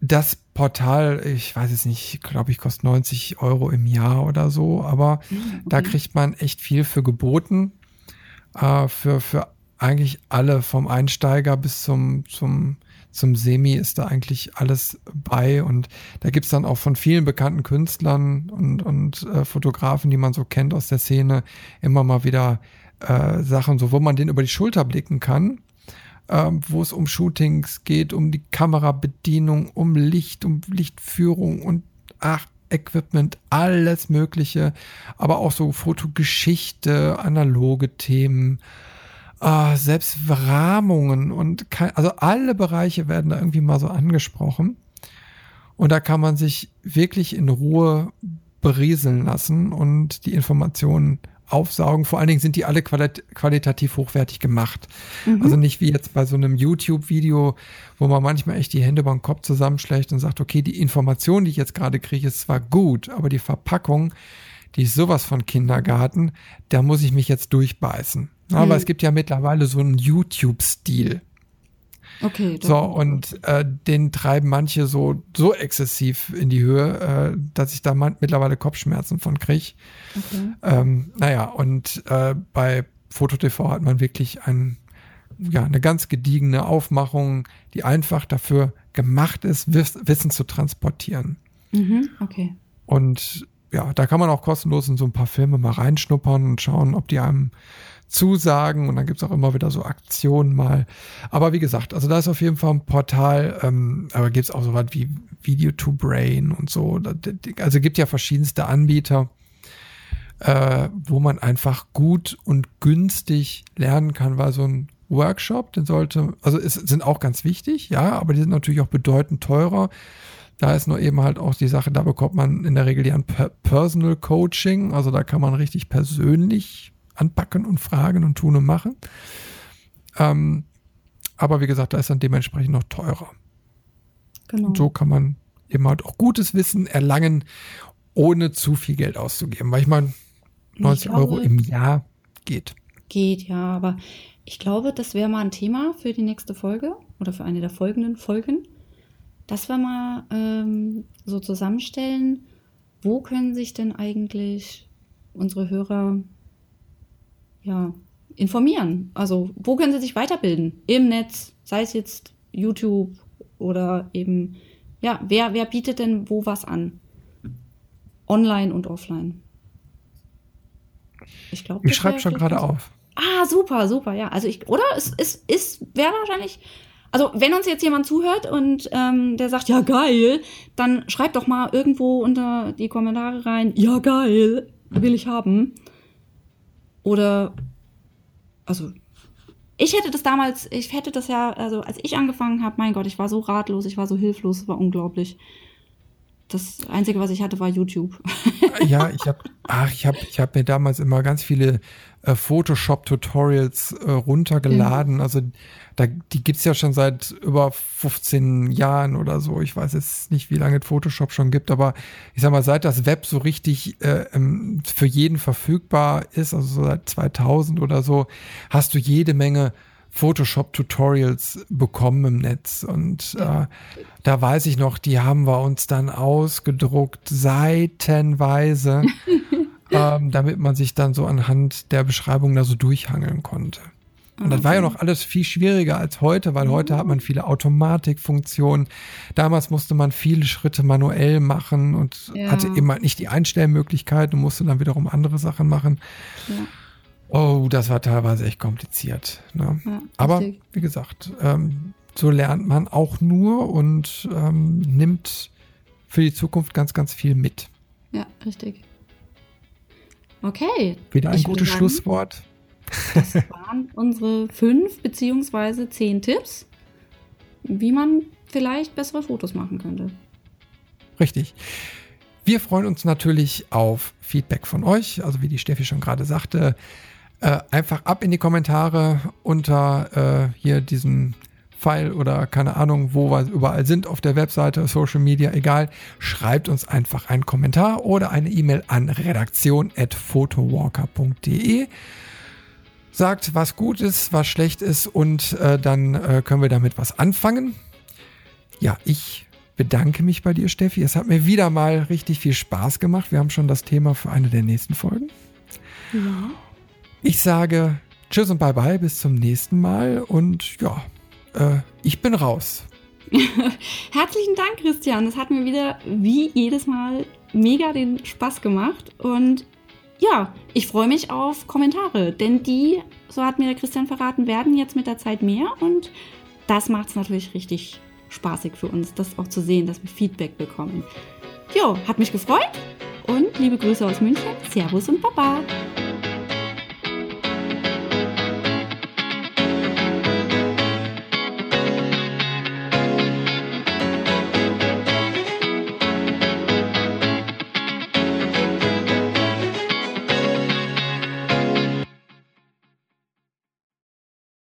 das Portal, ich weiß es nicht, glaube ich, kostet 90 Euro im Jahr oder so, aber hm, okay. da kriegt man echt viel für geboten. Äh, für, für eigentlich alle vom Einsteiger bis zum, zum, zum Semi ist da eigentlich alles bei. Und da gibt's dann auch von vielen bekannten Künstlern und, und äh, Fotografen, die man so kennt aus der Szene, immer mal wieder äh, Sachen, so wo man den über die Schulter blicken kann. Ähm, wo es um Shootings geht, um die Kamerabedienung, um Licht, um Lichtführung und ach, Equipment, alles Mögliche, aber auch so Fotogeschichte, analoge Themen, äh, selbst Rahmungen und kein, also alle Bereiche werden da irgendwie mal so angesprochen. Und da kann man sich wirklich in Ruhe berieseln lassen und die Informationen aufsaugen. Vor allen Dingen sind die alle qualit qualitativ hochwertig gemacht. Mhm. Also nicht wie jetzt bei so einem YouTube-Video, wo man manchmal echt die Hände den Kopf zusammenschlägt und sagt, okay, die Information, die ich jetzt gerade kriege, ist zwar gut, aber die Verpackung, die ist sowas von Kindergarten, da muss ich mich jetzt durchbeißen. Aber hm. es gibt ja mittlerweile so einen YouTube-Stil. Okay. So, und äh, den treiben manche so, so exzessiv in die Höhe, äh, dass ich da mittlerweile Kopfschmerzen von kriege. Okay. Ähm, naja, und äh, bei FotoTV hat man wirklich ein, ja, eine ganz gediegene Aufmachung, die einfach dafür gemacht ist, Wiss Wissen zu transportieren. Mhm, okay. Und ja, da kann man auch kostenlos in so ein paar Filme mal reinschnuppern und schauen, ob die einem zusagen. Und dann gibt's auch immer wieder so Aktionen mal. Aber wie gesagt, also da ist auf jeden Fall ein Portal, ähm, aber gibt's auch so was wie Video to Brain und so. Also gibt ja verschiedenste Anbieter, äh, wo man einfach gut und günstig lernen kann, weil so ein Workshop, den sollte, also es sind auch ganz wichtig, ja, aber die sind natürlich auch bedeutend teurer. Da ist nur eben halt auch die Sache, da bekommt man in der Regel ja ein Personal Coaching, also da kann man richtig persönlich anpacken und fragen und tun und machen. Ähm, aber wie gesagt, da ist dann dementsprechend noch teurer. Genau. Und so kann man eben halt auch gutes Wissen erlangen, ohne zu viel Geld auszugeben. Weil ich meine, 90 ich Euro im Jahr geht. Geht, ja, aber ich glaube, das wäre mal ein Thema für die nächste Folge oder für eine der folgenden Folgen, dass wir mal ähm, so zusammenstellen, wo können sich denn eigentlich unsere Hörer ja, informieren? Also, wo können sie sich weiterbilden? Im Netz, sei es jetzt YouTube oder eben, ja, wer, wer bietet denn wo was an? Online und offline. Ich glaube, ich schreibe schon gerade auf. Ah, super, super, ja. Also ich, oder? Es, es, es wäre wahrscheinlich. Also, wenn uns jetzt jemand zuhört und ähm, der sagt, ja, geil, dann schreibt doch mal irgendwo unter die Kommentare rein, ja, geil, will ich haben. Oder, also, ich hätte das damals, ich hätte das ja, also als ich angefangen habe, mein Gott, ich war so ratlos, ich war so hilflos, es war unglaublich. Das Einzige, was ich hatte, war YouTube. ja, ich habe, ach, ich habe, ich habe mir damals immer ganz viele äh, Photoshop-Tutorials äh, runtergeladen. Ja. Also da, die gibt's ja schon seit über 15 Jahren oder so. Ich weiß jetzt nicht, wie lange es Photoshop schon gibt, aber ich sag mal, seit das Web so richtig äh, ähm, für jeden verfügbar ist, also so seit 2000 oder so, hast du jede Menge Photoshop-Tutorials bekommen im Netz. Und äh, da weiß ich noch, die haben wir uns dann ausgedruckt, seitenweise, ähm, damit man sich dann so anhand der Beschreibung da so durchhangeln konnte. Und das war ja noch alles viel schwieriger als heute, weil heute hat man viele Automatikfunktionen. Damals musste man viele Schritte manuell machen und ja. hatte immer nicht die Einstellmöglichkeit und musste dann wiederum andere Sachen machen. Ja. Oh, das war teilweise echt kompliziert. Ne? Ja, Aber wie gesagt, ähm, so lernt man auch nur und ähm, nimmt für die Zukunft ganz, ganz viel mit. Ja, richtig. Okay. Wieder ein gutes sagen, Schlusswort. Das waren unsere fünf beziehungsweise zehn Tipps, wie man vielleicht bessere Fotos machen könnte. Richtig. Wir freuen uns natürlich auf Feedback von euch. Also wie die Steffi schon gerade sagte, äh, einfach ab in die Kommentare unter äh, hier diesem Pfeil oder keine Ahnung, wo wir überall sind auf der Webseite, Social Media, egal. Schreibt uns einfach einen Kommentar oder eine E-Mail an redaktion.photowalker.de. Sagt, was gut ist, was schlecht ist und äh, dann äh, können wir damit was anfangen. Ja, ich bedanke mich bei dir, Steffi. Es hat mir wieder mal richtig viel Spaß gemacht. Wir haben schon das Thema für eine der nächsten Folgen. Ja. Ich sage Tschüss und bye bye, bis zum nächsten Mal und ja, äh, ich bin raus. Herzlichen Dank, Christian. Es hat mir wieder wie jedes Mal mega den Spaß gemacht und ja, ich freue mich auf Kommentare, denn die, so hat mir der Christian verraten, werden jetzt mit der Zeit mehr und das macht es natürlich richtig spaßig für uns, das auch zu sehen, dass wir Feedback bekommen. Jo, hat mich gefreut und liebe Grüße aus München. Servus und Baba.